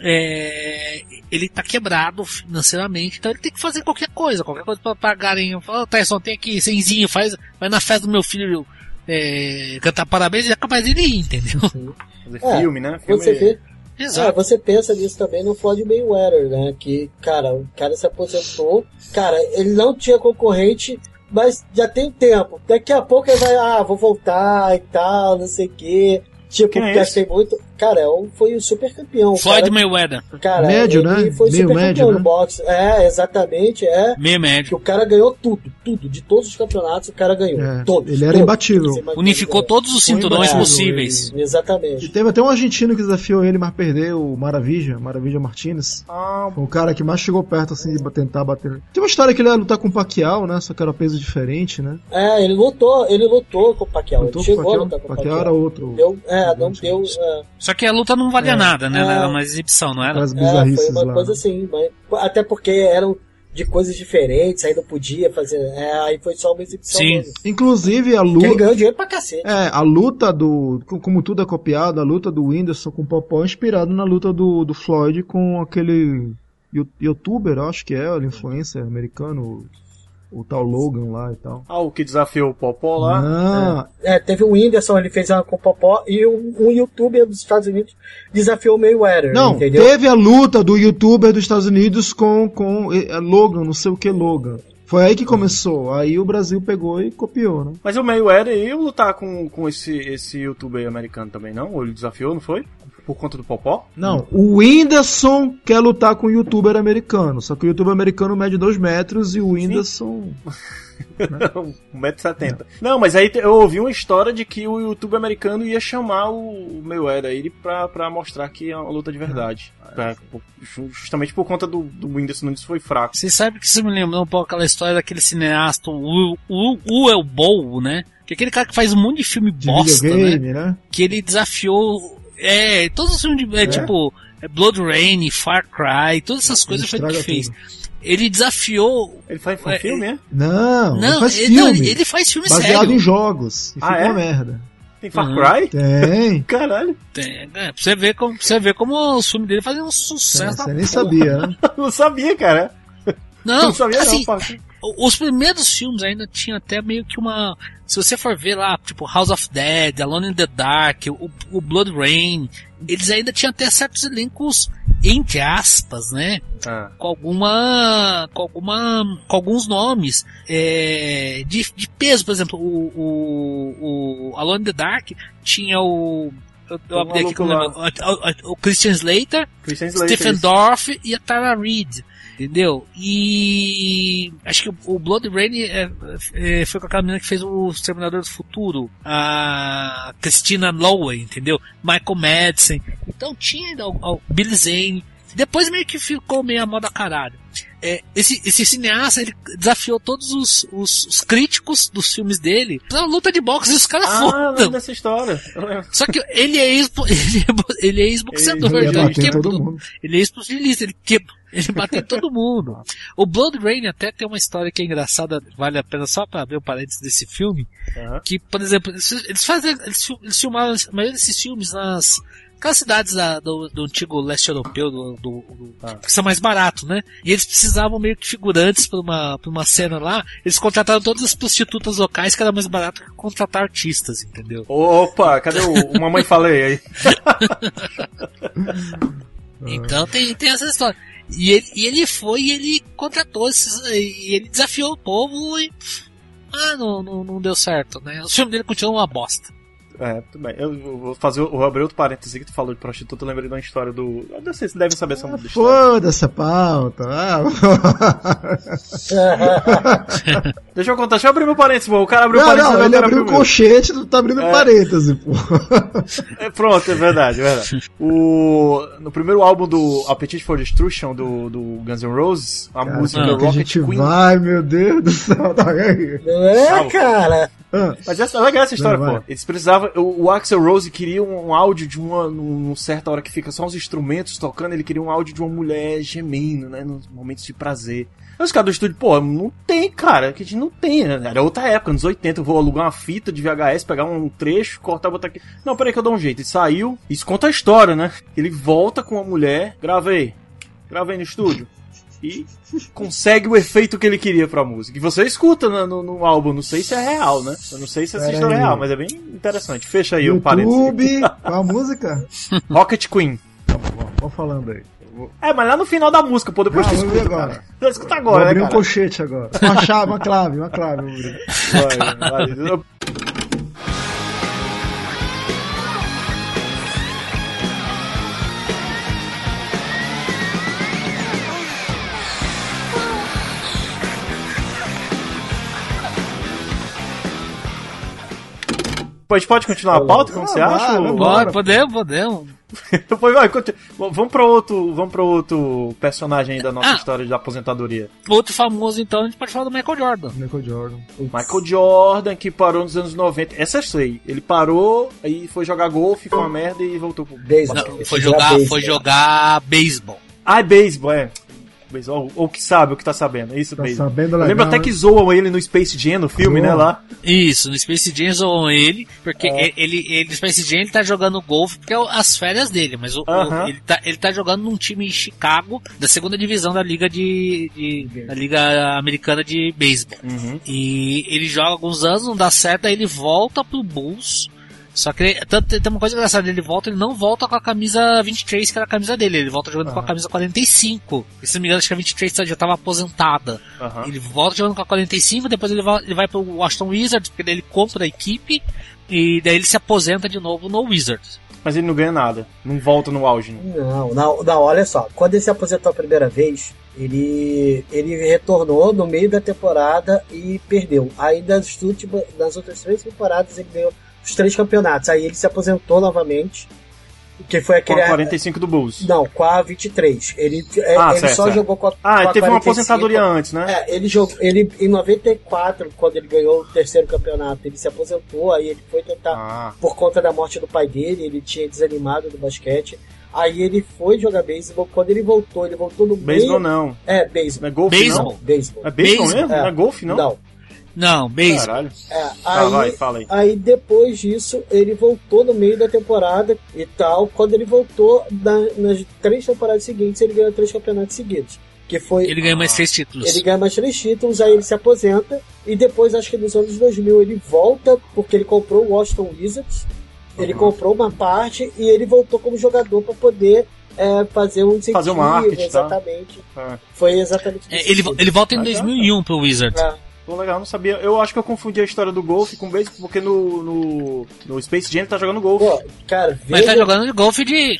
D: é, ele tá quebrado financeiramente, então ele tem que fazer qualquer coisa, qualquer coisa pra pagarem. Fala, "Ô, Tyson, tem aqui, cenzinho, faz, vai na festa do meu filho é, cantar parabéns e é capaz dele ir, entendeu?
C: Fazer
F: É,
C: filme, né? Filme...
F: Você vê,
D: Exato.
F: você pensa nisso também no Floyd Mayweather, né? Que, cara, o cara se aposentou, cara, ele não tinha concorrente, mas já tem tempo. Daqui a pouco ele vai, ah, vou voltar e tal, não sei o quê. Tipo,
C: Quem é
F: gastei muito. Cara, é um- foi o super campeão.
D: Floyd
F: cara,
D: Mayweather,
F: cara,
E: Médio,
F: ele
E: né?
F: Foi
E: Meio
F: super
E: médio,
F: campeão
E: né?
F: no boxe. É, exatamente, é.
D: meio
F: Que
D: médio.
F: o cara ganhou tudo, tudo. De todos os campeonatos, o cara ganhou.
E: É,
F: todos.
E: ele era
F: todos.
E: imbatível.
D: Unificou
F: é.
D: todos os cinturões
E: imbatível,
D: possíveis.
E: ele- E
F: Exatamente.
E: teve até um argentino que desafiou ele, mas perdeu, o Maravilha, Maravilha Martinez.
C: Ah,
E: Foi o cara que mais chegou perto, assim, de tentar bater. Tem uma história que ele ia lutar com o Pacquiao, né? Só que era peso diferente, né?
F: É, ele lutou, ele lutou com o Pacquiao.
E: Lutou
F: ele
E: com o
F: chegou a lutar com o
E: Pacquiao
F: Pacquiao.
E: era outro.
F: Deu, é, não deu. É,
D: Só que a luta não valia
E: É.
D: nada, né?
F: É.
D: Era uma exibição, não era?
E: Aquelas
F: é, foi uma
E: lá.
F: coisa assim, mas, até porque eram de coisas diferentes, aí não podia fazer. É, aí foi só uma exibição
D: Sim.
F: mesmo.
E: Inclusive a
F: Que ele
E: luta.
F: ganhou dinheiro pra cacete.
E: É, a luta do. co- Como tudo é copiado, a luta do Whindersson com o Popó é inspirado na luta do, do Floyd com aquele you- youtuber, acho que é, ele influencer americano, o, tal Logan lá e tal.
C: ah, o que desafiou o Popó lá.
E: Ah,
F: É, teve o Whindersson, ele fez uma com o Popó, e um, um youtuber dos Estados Unidos desafiou o Mayweather,
E: não,
F: entendeu?
E: teve a luta do youtuber dos Estados Unidos com, com eh, Logan, não sei o que Logan. Foi aí que começou. Aí o Brasil pegou e copiou, né?
C: Mas o Mayweather ia lutar com, com esse, esse youtuber aí americano também, não? Ou ele desafiou, não foi? Por conta do Popó?
E: Não, o Whindersson quer lutar com o youtuber americano. Só que o youtuber americano mede 2 metros e o Whindersson.
C: 1,70m. Não, mas aí eu ouvi uma história de que o YouTube americano ia chamar o Mayweather aí pra, pra mostrar que é uma luta de verdade. Pra- ju- justamente por conta do, do Whindersson Nunes foi fraco.
D: Você sabe que isso me lembrou um pouco aquela história daquele cineasta, o o- o El Bow, né? Que é aquele cara que faz um monte de filme
E: De
D: bosta, né?
E: videogame, né?
D: Que ele desafiou. É, todos os filmes de. É, Tipo, é Blood Rain, Far Cry, todas essas coisas foi ele que fez.
E: tudo.
D: Ele desafiou.
C: Ele faz, faz
D: É,
C: filme, é?
E: Não, ele
D: Não,
E: faz
D: ele,
E: filme.
D: não, ele- ele faz filme
E: baseado
D: sério.
E: em jogos. E
C: Ah,
E: fica
C: é?
E: uma merda.
C: Tem Far
D: Uhum.
C: Cry?
E: Tem.
C: Caralho,
D: Tem, é, pra você ver como, pra você ver como os filmes dele fazem um sucesso. da
E: Você nem
D: porra.
E: sabia, né?
C: não sabia, cara.
D: Não,
C: não sabia
D: assim,
C: não, Far Cry.
D: o- os primeiros filmes ainda tinha até meio que uma. Se você for ver lá, tipo House of Dead, Alone in the Dark, o, o Blood Rain, eles ainda tinham até certos elencos, entre aspas, né?
C: Ah.
D: Com alguma. com alguma. com alguns nomes é, de, de peso, por exemplo, o, o, o Alone in the Dark tinha o. Eu, eu abri aqui o, o- o Christian Slater,
C: Christian Slater,
D: Stephen. Dorff e a Tara Reid. Entendeu? E acho que o- Blood Rain é, é, foi com aquela menina que fez o Exterminador do Futuro, a Christina Lowey, entendeu? Michael Madsen. Então tinha ainda o, o Billy Zane. Depois meio que ficou meio a moda caralho. É, esse, esse cineasta ele desafiou todos os, os, os críticos dos filmes dele pra luta de boxe e os caras
C: Ah,
D: foram.
C: lembro dessa história.
D: Só que ele é ex ele é, ele é ex-boxeador.
E: Ele
D: então
E: bater em
D: quebrou-
E: todo mundo.
D: Ele é ex-pugilista, ele quebrou. Ele bateu em todo mundo. O Blood Rain até tem uma história que é engraçada, vale a pena só pra abrir o parênteses desse filme.
C: Aham.
D: Que, por exemplo, eles, fazem, eles, fil- eles filmaram a maioria desses filmes nas aquelas cidades da- do, do antigo leste europeu, do, do- do-
C: Ah.
D: que são mais baratos, né? E eles precisavam meio que figurantes pra uma, pra uma cena lá. Eles contrataram todas as prostitutas locais, que era mais barato que contratar artistas, entendeu?
C: Opa, cadê o, o Mamãe Falei aí?
D: Então tem, tem essa história. E ele, e ele foi e ele contratou esses. E ele desafiou o povo e. Ah, não, não, não deu certo, né? O filme dele continua uma bosta.
C: É, tudo bem. Eu vou fazer, eu vou abrir outro parênteses aqui, tu falou de prostituta, eu lembrei de uma história do. Eu não sei se devem saber essa história.
E: Foda-se a pauta. Ah,
C: Deixa eu contar, deixa eu abrir meu parênteses, pô. O cara abriu o
E: não,
C: parênteses.
E: não, ele abriu o colchete, tu tá abrindo
C: É.
E: parêntese, pô.
C: É, pronto, é verdade, é verdade. O, no primeiro álbum do Appetite for Destruction do, do Guns N' Roses, a
E: Cara,
C: música
E: que a
C: Rocket
E: gente
C: Queen.
E: vai, meu Deus do céu. Tá aí.
F: Não é, cara?
E: Ah,
C: Mas essa, é legal essa história,
E: vai.
C: pô. Eles precisavam. O, o Axel Rose queria um, um áudio de uma. Num, num certa hora que fica só os instrumentos tocando, ele queria um áudio de uma mulher gemendo, né? Nos momentos de prazer. Aí os caras do estúdio, pô, não tem, cara, que a gente não tem, né? Era outra época, nos 80, eu vou alugar uma fita de VHS, pegar um trecho, cortar botar aqui. Não, peraí que eu dou um jeito. Ele saiu, isso conta a história, né? Ele volta com a mulher, gravei. Gravei no estúdio. E consegue o efeito que ele queria pra música. E você escuta no, no, no álbum, não sei se é real, né? Eu não sei se essa
E: Pera
C: história é real, mas é bem interessante. Fecha aí o parênteses.
E: YouTube, qual a música?
C: Rocket Queen.
E: Vou falando aí.
C: É, mas lá no final da música, pô, depois
E: Ah,
C: tu escuta,
E: agora.
C: cara. Tu escuta
E: Vou
C: agora,
E: abrir
C: né,
E: um
C: cara?
E: colchete agora. Uma chave, uma clave, uma clave. vou.
C: Vai, vai. Gente pode continuar a pauta, como
E: Ah,
C: você
E: vai,
C: acha?
E: embora.
D: Pode, podemos, podemos.
C: Vamos pra outro, vamos pra outro personagem aí da nossa
D: Ah.
C: história de aposentadoria.
D: Outro famoso, então, a gente pode falar do Michael Jordan.
E: Michael Jordan.
C: Michael Jordan, que parou nos anos 90. Essa eu sei. Ele parou, aí foi jogar golfe, foi uma merda e voltou pro
F: Beisebol.
D: Foi
F: joga
D: jogar,
F: beisebol.
D: foi jogar beisebol.
C: Ah, é beisebol, é. Beisebol, ou que sabe, o que tá sabendo. É isso,
E: Tá
C: beisebol.
E: sabendo
C: Eu
E: legal.
C: lembro até que zoam ele no Space Jam, no filme, né, lá.
D: Isso, no Space Jam zoam ele, porque
C: É.
D: ele, ele, no Space Jam ele tá jogando golfe porque é o- as férias dele, mas o, o-
C: Aham.
D: ele, tá, ele tá jogando num time em Chicago, da segunda divisão da liga de, de- da liga americana de beisebol.
C: Uhum.
D: E ele joga alguns anos, não dá certo, aí ele volta pro Bulls. Só que ele- tanto, tem uma coisa engraçada, ele volta, ele não volta com a camisa 23, que era a camisa dele, ele volta jogando com a camisa 45. E se não me engano, acho que a 23 já tava aposentada.
C: Aham.
D: Ele volta jogando com a 45, depois ele vai, ele vai pro Washington Wizards, porque daí ele compra a equipe, e daí ele se aposenta de novo no Wizards.
C: Mas ele não ganha nada. Não volta no auge. né?
F: Não, não, não, olha só. Quando ele se aposentou a primeira vez, ele, ele retornou no meio da temporada e perdeu. Aí nas, últimas, nas outras três temporadas ele ganhou os três campeonatos. Aí ele se aposentou novamente. Que foi
C: Com
F: aquele.
C: a 45 do Bulls.
F: Não, com a 23. Ele, é,
C: Ah,
F: ele
C: certo,
F: só
C: certo.
F: jogou com a.
C: Ah,
F: com
C: ele
F: a
C: teve uma
F: 45.
C: aposentadoria antes, né?
F: É, ele jogou. Ele, em 94, quando ele ganhou o terceiro campeonato, ele se aposentou, aí ele foi tentar
C: Ah,
F: por conta da morte do pai dele, ele tinha desanimado do basquete. Aí ele foi jogar beisebol. Quando ele voltou, ele voltou no
C: beisebol
F: meio.
C: não.
F: É, beisebol.
C: Não é golfe,
D: Beisebol.
C: não?
F: Beisebol.
C: É beisebol mesmo? Não é golfe, não?
F: Não.
D: Não, beisebol.
C: Caralho.
F: É,
C: Tá,
F: aí,
C: vai, fala aí.
F: aí depois disso, ele voltou no meio da temporada e tal. Quando ele voltou, na- nas três temporadas seguintes, ele ganhou três campeonatos seguidos. Que foi.
D: Ele ganha mais três títulos.
F: Ele ganha mais três títulos, aí ele se aposenta. E depois, acho que nos anos 2000, ele volta porque ele comprou o Washington Wizards. Ele
C: Uhum.
F: comprou uma parte e ele voltou como jogador para poder é, fazer um incentivo.
C: Fazer o marketing, tá?
F: Exatamente.
C: É.
F: Foi exatamente
D: É,
F: desse
D: ele, ele volta em
C: Ah, tá.
D: 2001 pro Wizard.
F: É.
C: Pô, legal, não sabia. Eu acho que eu confundi a história do golfe com o beisebol, porque no, no, no Space Jam ele tá jogando golfe.
F: Pô, cara,
D: Mas
F: veja,
D: tá jogando de golfe de.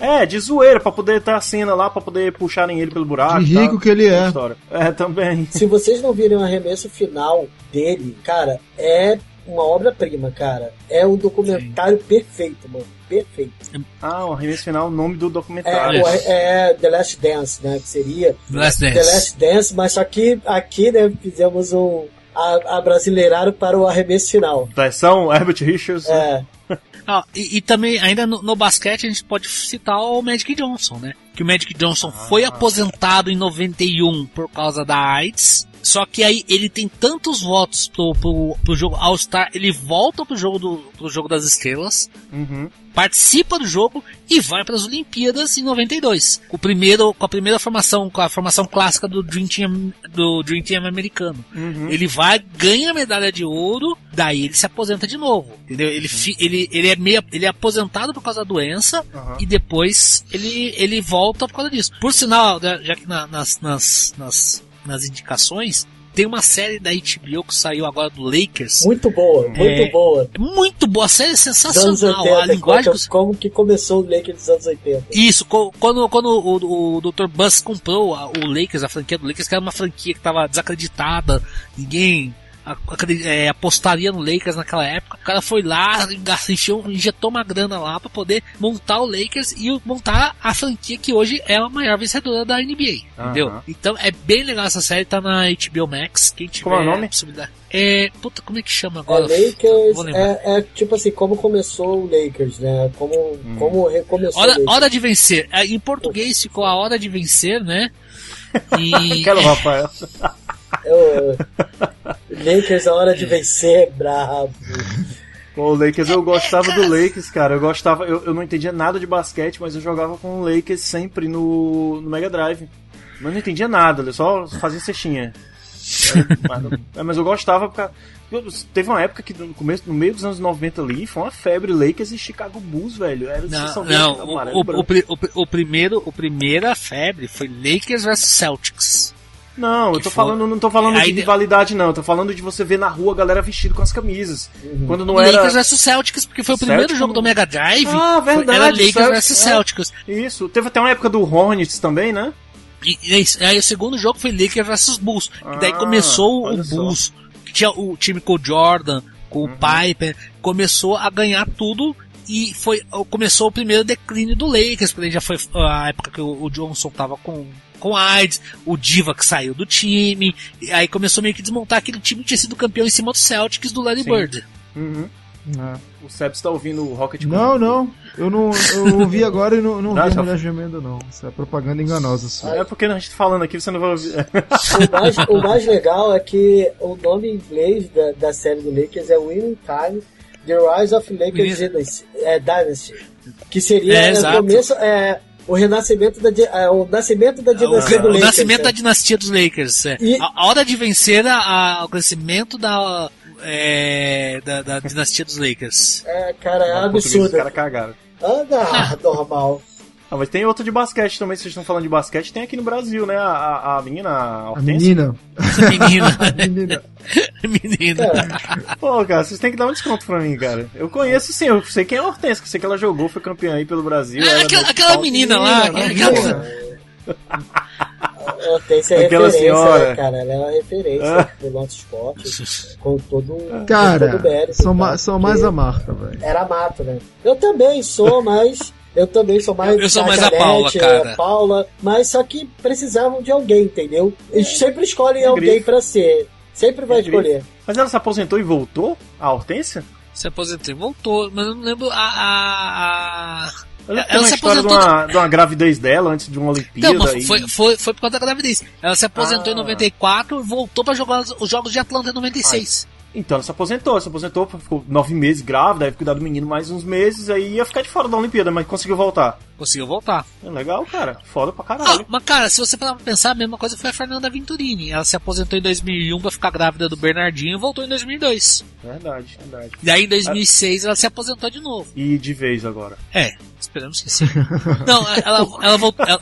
C: É, de zoeira, pra poder ter a cena lá, pra poder puxarem ele pelo buraco.
E: De
C: e
E: rico que ele é.
C: História. É, também.
F: se vocês não virem o arremesso final dele, cara, é uma obra-prima, cara. É um documentário perfeito, mano. Perfeito.
C: Ah, o arremesso final, o nome do
F: É,
C: documentário.
F: o- é The Last Dance, né? Que seria
D: The Last Dance.
F: The Last Dance, mas só que aqui, né, fizemos um. A, a brasileiraram para o arremesso final.
C: Versão Herbert Richards.
F: É,
D: Ah, e, e também, ainda no, no basquete, a gente pode citar o Magic Johnson, né? Que o Magic Johnson foi aposentado em 91 por causa da AIDS. Só que aí ele tem tantos votos pro, pro, pro jogo All-Star, ele volta pro jogo, do, pro jogo das estrelas,
C: Uhum.
D: participa do jogo e vai para as Olimpíadas em 92. Com, o primeiro, com a primeira formação, com a formação clássica do Dream Team, do Dream Team americano.
C: Uhum.
D: Ele vai, ganha a medalha de ouro, daí ele se aposenta de novo. Entendeu? Ele, fi- ele, ele, é meio, ele é aposentado por causa da doença
C: Aham.
D: e depois ele, ele volta por causa disso. Por sinal, já que na- nas, nas, nas, nas indicações, tem uma série da HBO que saiu agora do Lakers.
F: muito boa, muito
D: É,
F: boa.
D: Muito boa, a série é sensacional.
F: 80,
D: a linguagem
F: como, como que começou o Lakers dos anos 80.
D: Isso, quando, quando o, o Dr. Buzz comprou o Lakers, a franquia do Lakers, que era uma franquia que estava desacreditada, ninguém é, apostaria no Lakers naquela época. O cara foi lá, encheu, injetou uma grana lá para poder montar o Lakers e montar a franquia que hoje é a maior vencedora da NBA, entendeu?
C: Aham.
D: Então é bem legal essa série, tá na HBO Max. Quem tiver
C: Como é o nome?
D: possibilidade. É, puta, como é que chama
F: É,
D: agora?
F: Lakers
D: Vou lembrar.
F: é, é tipo assim, como começou o Lakers, né? Como,
C: Hum.
F: como recomeçou
D: Hora,
F: o Lakers.
D: hora de vencer. É, Em português ficou a hora de vencer, né? E
C: Quero, Rafael.
F: Eu- Lakers, a hora de vencer, brabo.
C: Bom, o Lakers, eu gostava do Lakers, cara. Eu gostava, eu, eu não entendia nada de basquete, mas eu jogava com o Lakers sempre no, no Mega Drive. Mas não entendia nada, eu só fazia cestinha. É, mas, é, mas eu gostava porque teve uma época que no começo, no meio dos anos 90 ali, foi uma febre Lakers e Chicago Bulls, velho. Era
D: Não,
C: sessão
D: não, o, o, o, o primeiro, o primeira febre foi Lakers vs Celtics.
C: Não, eu
D: que
C: tô
D: foi-
C: falando, não tô falando
D: Aí
C: de
D: de-
C: rivalidade, não. Eu tô falando de você ver na rua a galera vestida com as camisas. Quando não era.
D: Lakers vs Celtics, porque foi o primeiro
C: Celtics
D: jogo do Mega Drive.
C: Ah, verdade,
D: Era Lakers
C: Celtics,
D: vs
C: é.
D: Celtics.
C: Isso. Teve até uma época do Hornets também, né?
D: E, e é isso. aí o segundo jogo foi Lakers vs Bulls. e daí
C: Ah,
D: começou o.
C: Uhum.
D: Bulls, que tinha o time com o Jordan, com o Piper, começou a ganhar tudo. E foi, começou o primeiro declínio do Lakers, porque já foi a época que o, o Johnson tava com, com AIDS, o Diva que saiu do time, e aí começou meio que desmontar aquele time que tinha sido campeão em cima do Celtics do Larry
C: Sim.
D: Bird.
C: Uhum.
E: É.
C: O Sebs tá ouvindo o Rocket
E: Não, não. Eu não eu ouvi agora e não, não
C: Não,
E: vi a mulher gemendo, não. Isso é propaganda enganosa. Só.
C: É porque a gente tá falando aqui, você não vai ouvir.
F: O mais, o mais legal é que o nome em inglês da, da série do Lakers é Winning Time, The Rise of Lakers Dynasty, é, Dynasty. Que seria
D: É,
F: é, começo, é, o renascimento da, é, o nascimento da dinastia do
D: o
F: Lakers.
D: nascimento
F: né?
D: da dinastia dos Lakers. é.
F: E-
D: A, a hora de vencer a, a- o crescimento da, é, da, da dinastia dos Lakers.
F: É, cara, é absurdo.
C: Os caras cagaram.
F: Ah, não, normal.
C: Ah, mas tem outro de basquete também, vocês estão falando de basquete, tem aqui no Brasil, né? A, a, a menina, a
E: A menina.
D: Menina.
E: A menina.
D: Menina.
C: Pô, cara, vocês têm que dar um desconto pra mim, cara. Eu conheço sim, eu sei quem é a Hortência, que eu sei que ela jogou, foi campeã aí pelo Brasil.
D: É,
C: ela
D: aquela- aquela
C: falta.
D: menina lá,
C: né?
D: aquela-
F: Hortência é
C: Aquela
F: referência,
C: senhora.
F: né, cara? Ela é uma referência
C: Ah.
F: do nosso esporte, com todo, com todo
E: Cara,
F: mérito. e
E: são,
F: tal,
E: ma
F: porque
E: mais a marca, velho.
F: Era mato, né? Eu também sou, mas... Eu também sou mais.
D: Eu sou
F: a
D: mais a Paula, cara.
F: a Paula, mas só que precisavam de alguém, entendeu? Eles sempre escolhem
C: É
F: alguém pra ser. Sempre vai
C: É
F: escolher.
C: Mas ela se aposentou e voltou? A Hortência?
D: Se aposentou e voltou, mas eu não lembro a. a, a... Ela
C: tem uma
D: se
C: história de
D: aposentou
C: uma, de uma gravidez dela antes de uma Olimpíada.
D: Não, mas
C: e-
D: foi, foi, foi por causa da gravidez. Ela se aposentou
C: Ah.
D: em 94 e voltou pra jogar os, os jogos de Atlanta em 96.
C: Então ela se aposentou, se aposentou, ficou nove meses grávida, aí cuidar do menino mais uns meses, aí ia ficar de fora da Olimpíada, mas conseguiu voltar.
D: Conseguiu voltar.
C: É legal, cara. Foda pra
D: Ah,
C: caralho.
D: mas cara, se você parar pra pensar, a mesma coisa foi a Fernanda Venturini. Ela se aposentou em 2001 pra ficar grávida do Bernardinho e voltou em 2002.
C: Verdade, verdade.
D: E aí em 2006 ela se aposentou de novo.
C: E de vez agora.
D: É, esperamos que sim. Não, ela, ela voltou. Ela,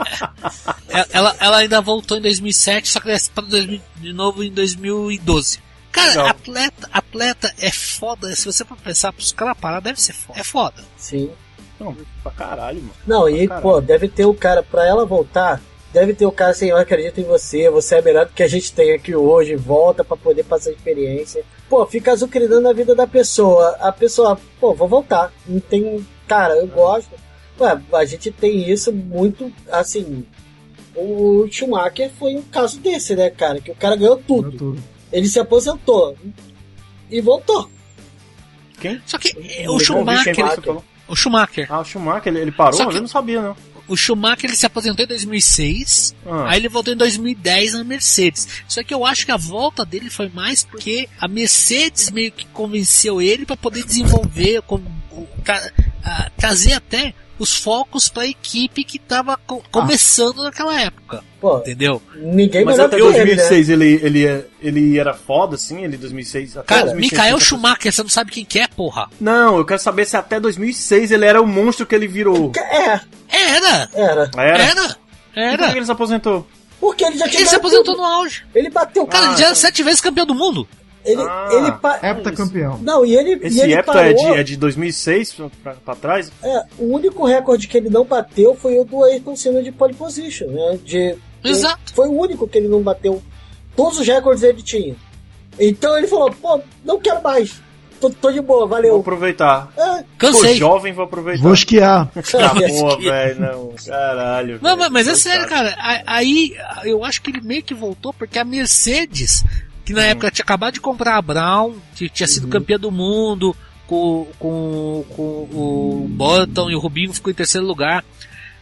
D: ela, ela ainda voltou em 2007, só que ela para 2000 de novo em 2012. Cara,
C: Legal.
D: atleta, atleta é foda. Se você for pensar pros caras parar, deve ser foda. É foda.
F: Sim.
C: Não, pra caralho, mano.
F: Não, e,
C: Caralho.
F: pô, deve ter o cara, pra ela voltar, deve ter o cara assim, eu acredito em você, você é melhor do que a gente tem aqui hoje, volta pra poder passar a experiência. Pô, fica azucrinando a vida da pessoa. A pessoa, pô, vou voltar. Não tem. Cara, eu gosto. Ué, a gente tem isso muito, assim. O Schumacher foi um caso desse, né, cara? Que o cara ganhou tudo.
E: Ganhou tudo.
F: Ele se aposentou e voltou.
C: Quem?
D: Só que o Schumacher. O Schumacher.
C: Ah, o Schumacher, ele, ele parou?
D: Só que-
C: Eu não sabia, não.
D: O Schumacher ele se aposentou em 2006,
C: Ah.
D: aí ele voltou em 2010 na Mercedes. Só que eu acho que a volta dele foi mais porque a Mercedes meio que convenceu ele para poder desenvolver, com, o- tra- a- trazer até os focos para a equipe que estava começando naquela época,
F: Pô,
D: entendeu?
F: ninguém
C: Mas até
F: que ele, né?
C: 2006 ele, ele, ele era foda, assim? Ele 2006? Até
D: Cara,
C: 2006,
D: Michael
C: você-
D: Schumacher, você não sabe quem que é, porra?
C: Não, eu quero saber se até 2006 ele era o monstro que ele virou.
F: É,
D: Era,
F: era.
C: Era?
D: era,
C: E por que
D: era.
C: ele se aposentou?
F: Porque ele já tinha
D: Ele se aposentou
F: tudo.
D: no auge.
F: Ele bateu.
D: Cara,
C: Ah,
D: ele já era
C: então-
D: sete vezes campeão do mundo.
F: Ele,
C: Ah.
F: ele pa-
E: Heptacampeão.
F: Não, e ele, e
C: Esse
F: ele
C: Hepta
F: parou.
C: é de, é de 2006 pra, pra, trás?
F: É, o único recorde que ele não bateu foi o do Ayrton Senna de pole position, né? De,
D: Exato.
F: Foi o único que ele não bateu. Todos os recordes ele tinha. Então ele falou, pô, não quero mais. Tô, tô de boa,
C: Vou
F: valeu.
C: aproveitar.
F: É,
D: Cansei.
C: jovem, vou aproveitar.
E: Vou esquiar.
C: Ah, porra, velho, não. Caralho.
D: Não,
C: velho,
D: mas, é sério, cara. Aí eu acho que ele meio que voltou porque a Mercedes, que na época tinha acabado de comprar a Brown, que tinha sido campeã do mundo, com, com, com o Button e o Rubinho ficou em terceiro lugar.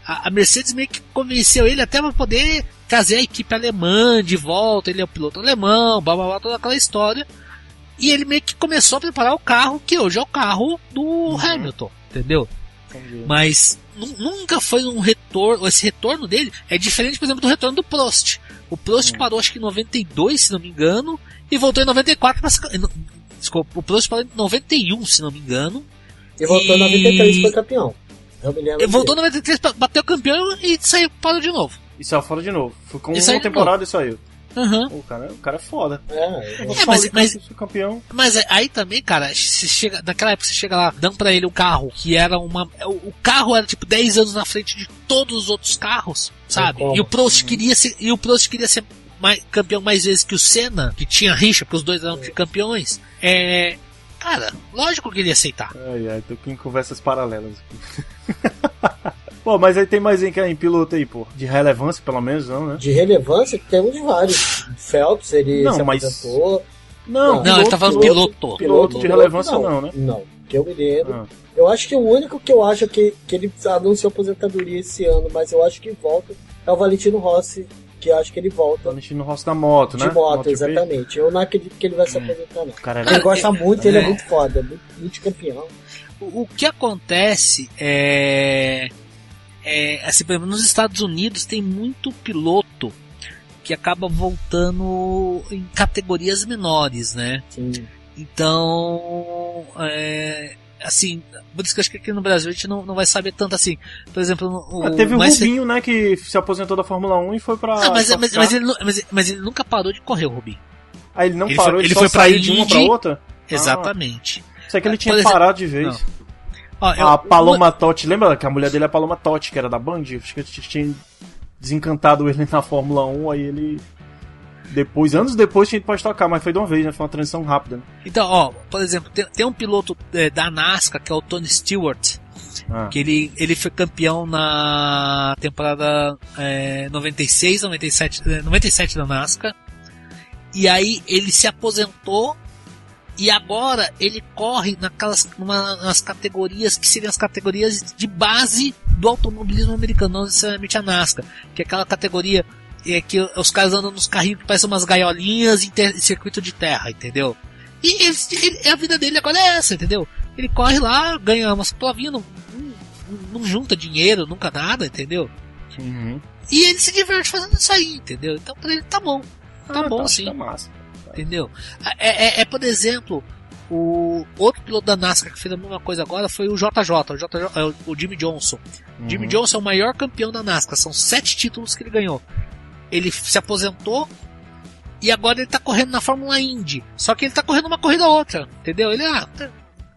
D: A, a Mercedes meio que convenceu ele até para poder trazer a equipe alemã de volta. Ele é o piloto alemão, blá blá blá, toda aquela história. E ele meio que começou a preparar o carro, que hoje é o carro do Hamilton, entendeu?
C: Entendi.
D: Mas nu- nunca foi um retorno. Esse retorno dele é diferente, por exemplo, do retorno do Prost. O Prost parou acho que em 92, se não me engano, e voltou em 94 pra Desculpa, o Prost parou em 91, se não me engano.
F: e voltou em
D: E-
F: 93 e foi campeão. Eu me lembro
D: Ele voltou em
F: dele.
D: 93, pra- bateu campeão e saiu parou de novo.
C: E saiu fora de novo. Ficou
D: E saiu
C: uma temporada e saiu.
D: Aham.
C: O cara, o cara é foda.
F: É, é.
D: É, mas- mas-
C: campeão.
D: Mas é- aí também, cara, se chega, naquela época você chega lá, dão pra ele um carro que era uma. O, o carro era tipo 10 anos na frente de todos os outros carros, sabe? E o Prost queria ser. E o Prost queria ser mais- campeão mais vezes que o Senna, que tinha rixa, porque os dois eram campeões. É. Cara, lógico que ele ia aceitar.
C: Ai, ai, tô aqui em conversas paralelas aqui. pô, mas aí tem mais em, em piloto aí, pô. De relevância, pelo menos, não, né?
F: De relevância, temos vários. Phelps, ele
C: Não,
F: se
C: mas-
F: aposentou.
C: Não,
D: Não, ele tá falando piloto.
C: Piloto de relevância não, né?
F: Não, que eu me lembro.
C: Ah.
F: Eu acho que o único que eu acho que, que ele anunciou aposentadoria esse ano, mas eu acho que volta, é o Valentino Rossi, que eu acho que ele volta
C: Valentino Rossi da moto,
F: de
C: né?
F: moto,
C: MotoGP.
F: exatamente. Eu não acredito que ele vai se aposentar, não.
C: Cara,
F: Ele gosta muito, ele é
D: é.
F: muito foda, muito, muito campeão.
D: O, o que acontece é. Assim, por exemplo, nos Estados Unidos tem muito piloto que acaba voltando em categorias menores, né?
F: Sim.
D: Então, é, assim, por isso que eu acho que aqui no Brasil a gente não, não vai saber tanto assim. Por exemplo, o,
C: Ah, teve o Rubinho, né, que se aposentou da Fórmula 1 e foi pra.
D: Ah, mas, mas, mas ele, mas, mas ele nunca parou de correr, o Rubinho.
C: Aí ele não
D: ele
C: parou,
D: foi-
C: ele,
D: ele
C: só
D: foi pra
C: saiu de uma pra outra?
D: Exatamente.
C: Isso é que ele tinha
D: exemplo-
C: parado de vez.
D: Não. Ó, eu-
C: A Paloma Totti, lembra que a mulher dele é a Paloma Totti, que era da Band? Acho que tinha desencantado ele na Fórmula 1, aí ele. Depois, anos depois, tinha ido pra tocar, mas foi de uma vez, né? Foi uma transição rápida. Né?
D: Então, ó, por exemplo, tem, tem um piloto é, da NASCAR que é o Tony Stewart,
C: Ah.
D: que ele, ele foi campeão na temporada é, 96, 97, é, 97 da NASCAR. E aí ele se aposentou e agora ele corre naquelas numa, nas categorias que seriam as categorias de base do automobilismo americano, não necessariamente a NASCAR, que é aquela categoria é, que os caras andam nos carrinhos que parecem umas gaiolinhas em, ter- em circuito de terra, entendeu? E ele, ele- a vida dele agora é essa, entendeu? Ele corre lá, ganha umas provinhas, não, não, não junta dinheiro, nunca nada, entendeu?
C: Uhum.
D: E ele se diverte fazendo isso aí, entendeu? Então pra ele tá bom. Tá
C: Ah,
D: bom
C: tá,
D: sim.
C: Tá massa.
D: Entendeu? É, é- é, por exemplo, o outro piloto da NASCAR que fez a mesma coisa agora foi o JJ, o, JJ, é o- o Jimmy Johnson. Jimmy
C: Uhum.
D: Johnson é o maior campeão da NASCAR, são sete títulos que ele ganhou. Ele se aposentou e agora ele tá correndo na Fórmula Indy. Só que ele tá correndo uma corrida ou outra, entendeu? Ele, ah,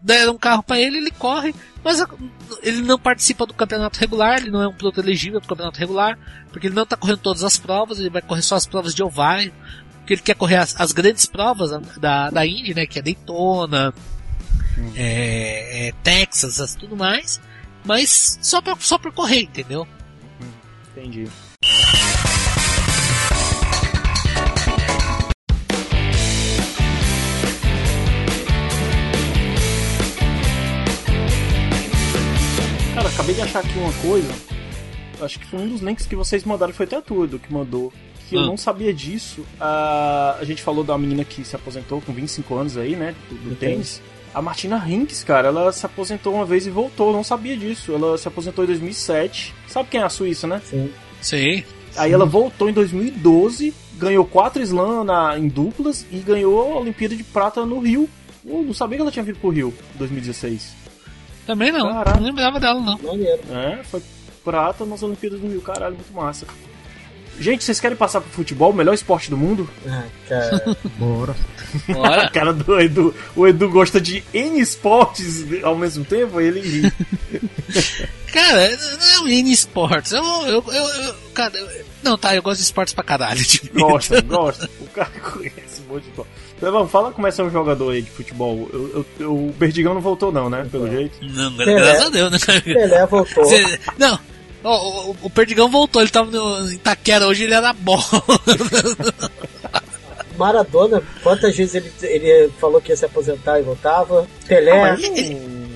D: deram um carro pra ele, ele corre, mas ele não participa do campeonato regular, ele não é um piloto elegível do campeonato regular, porque ele não tá correndo todas as provas, ele vai correr só as provas de ovário, porque ele quer correr as, as grandes provas da, da Indy, né, que é Daytona, é, é Texas, as- tudo mais, mas só pra, só pra correr, entendeu?
C: Entendi. Cara, acabei de achar aqui uma coisa. Acho que foi um dos links que vocês mandaram, foi até tudo que mandou. Que eu
D: Ah.
C: não sabia disso. Ah, a gente falou da menina que se aposentou com 25 anos aí, né? Do, do tênis. A Martina Hinks, cara, ela se aposentou uma vez e voltou. Eu não sabia disso. Ela se aposentou em 2007. Sabe quem é a Suíça, né?
F: Sim.
D: Sim.
C: Aí ela voltou em 2012, ganhou quatro slam na, em duplas e ganhou a Olimpíada de Prata no Rio. Eu não sabia que ela tinha vindo pro Rio em 2016.
D: Também não,
C: Caraca.
D: não lembrava dela não.
C: É, foi prata nas Olimpíadas do Rio. Caralho, muito massa. Gente, vocês querem passar pro futebol, o melhor esporte do mundo?
F: Ah, cara.
E: Bora.
C: A
D: Bora.
C: cara do Edu. O Edu gosta de N esportes ao mesmo tempo, ele ri.
D: Cara, não é um mini esportes. Eu, eu, eu, eu- cara, eu- não, tá, eu gosto de esportes pra caralho. Tipo,
C: Gosta, gosta. O cara conhece um monte de esporte. Então, vamos, fala como é ser um jogador aí de futebol. Eu, eu- eu- o Berdigão não voltou, não, né? Pelo jeito.
D: Não, graças a Deus, né, cara?
F: Pelé voltou.
D: Você- não, o, o Perdigão voltou, ele tava no em Itaquera, hoje ele era bola.
F: Maradona, quantas vezes ele, ele falou que ia se aposentar e voltava? Pelé.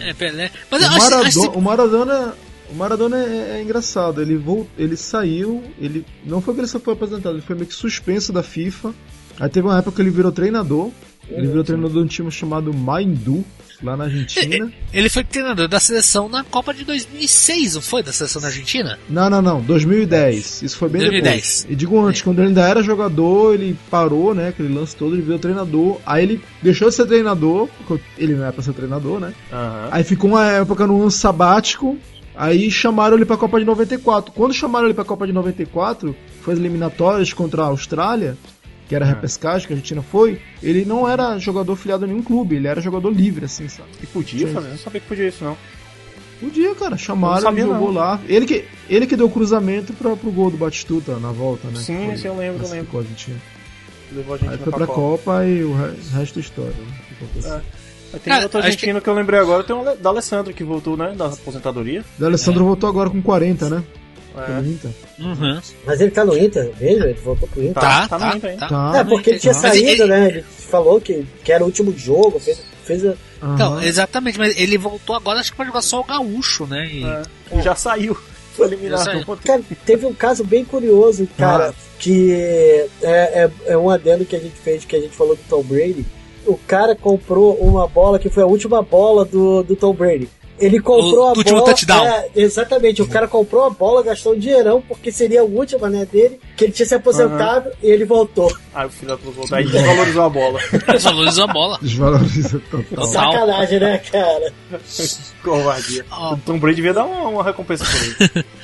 D: é, Pelé. Mas
E: O
D: eu acho,
E: Maradona,
D: acho
E: o Maradona, o Maradona é, é engraçado. Ele, vol, ele saiu, ele não foi que ele só foi apresentado, ele foi meio que suspenso da FIFA. Aí teve uma época que ele virou treinador. Ele virou treinador de um time chamado Maindu, lá na Argentina.
D: ele foi treinador da seleção na Copa de 2006, não foi? Da seleção da Argentina?
E: Não, não, não, 2010. Isso foi bem
D: 2010.
E: depois. E digo antes, quando ele ainda era jogador, ele parou, né? Aquele lance todo, ele virou treinador. Aí ele deixou de ser treinador, porque ele não é pra ser treinador, né?
C: Aham.
E: Aí ficou uma época no ano sabático. Aí chamaram ele pra Copa de 94. Quando chamaram ele pra Copa de 94, foi as eliminatórias contra a Austrália, que era a repescagem que a Argentina foi. Ele não era jogador filiado a nenhum clube, ele era jogador livre, assim, sabe?
C: E podia
E: Sim.
C: fazer, não sabia que podia isso, não.
E: Podia, cara, chamaram,
C: sabia,
E: ele jogou
C: não.
E: lá. Ele que, ele que deu o cruzamento pra, pro gol do Batistuta na volta, né?
C: Sim,
E: que foi-
C: sim, eu lembro, eu
E: classificou
C: lembro. Levou a gente
E: Aí foi pra
C: Copa.
E: Copa e o re- o resto é história. Né? O que aconteceu.
C: É. Mas Tem
D: Cara,
C: outro argentino que... eu lembrei agora, tem o da Alessandro que voltou, né? Da aposentadoria.
E: O Alessandro voltou agora com 40, né?
C: É.
E: Pelo Inter.
D: Uhum.
F: Mas ele tá no Inter mesmo? Ele voltou pro Inter?
D: Tá,
C: tá
D: tá,
C: no Inter,
D: tá.
E: Tá.
F: É, porque ele tinha
E: Mas
F: saído,
D: ele-
F: né? Ele falou que, que era o último jogo, fez, fez a...
D: Então,
E: Aham.
D: exatamente, mas ele voltou agora, acho que pra jogar só o gaúcho, né? E-
C: É. Já saiu. Foi eliminado.
D: Já saiu.
F: Cara, teve um caso bem curioso, cara, que é, é, é um adendo que a gente fez, que a gente falou do Tom Brady. O cara comprou uma bola que foi a última bola do, do Tom Brady. Ele comprou
D: O
F: a
D: último
F: bola.
D: touchdown.
F: É, exatamente, o cara comprou a bola, gastou um dinheirão, porque seria a última, né, dele, que ele tinha se aposentado e ele voltou.
C: Aí o filho da puta voltou. Aí desvalorizou a bola.
D: Eles valorizam a bola.
E: Desvaloriza total.
F: Sacanagem, né, cara?
C: Covardia.
D: Ó.
C: O Tom Brady devia dar uma, uma recompensa por ele.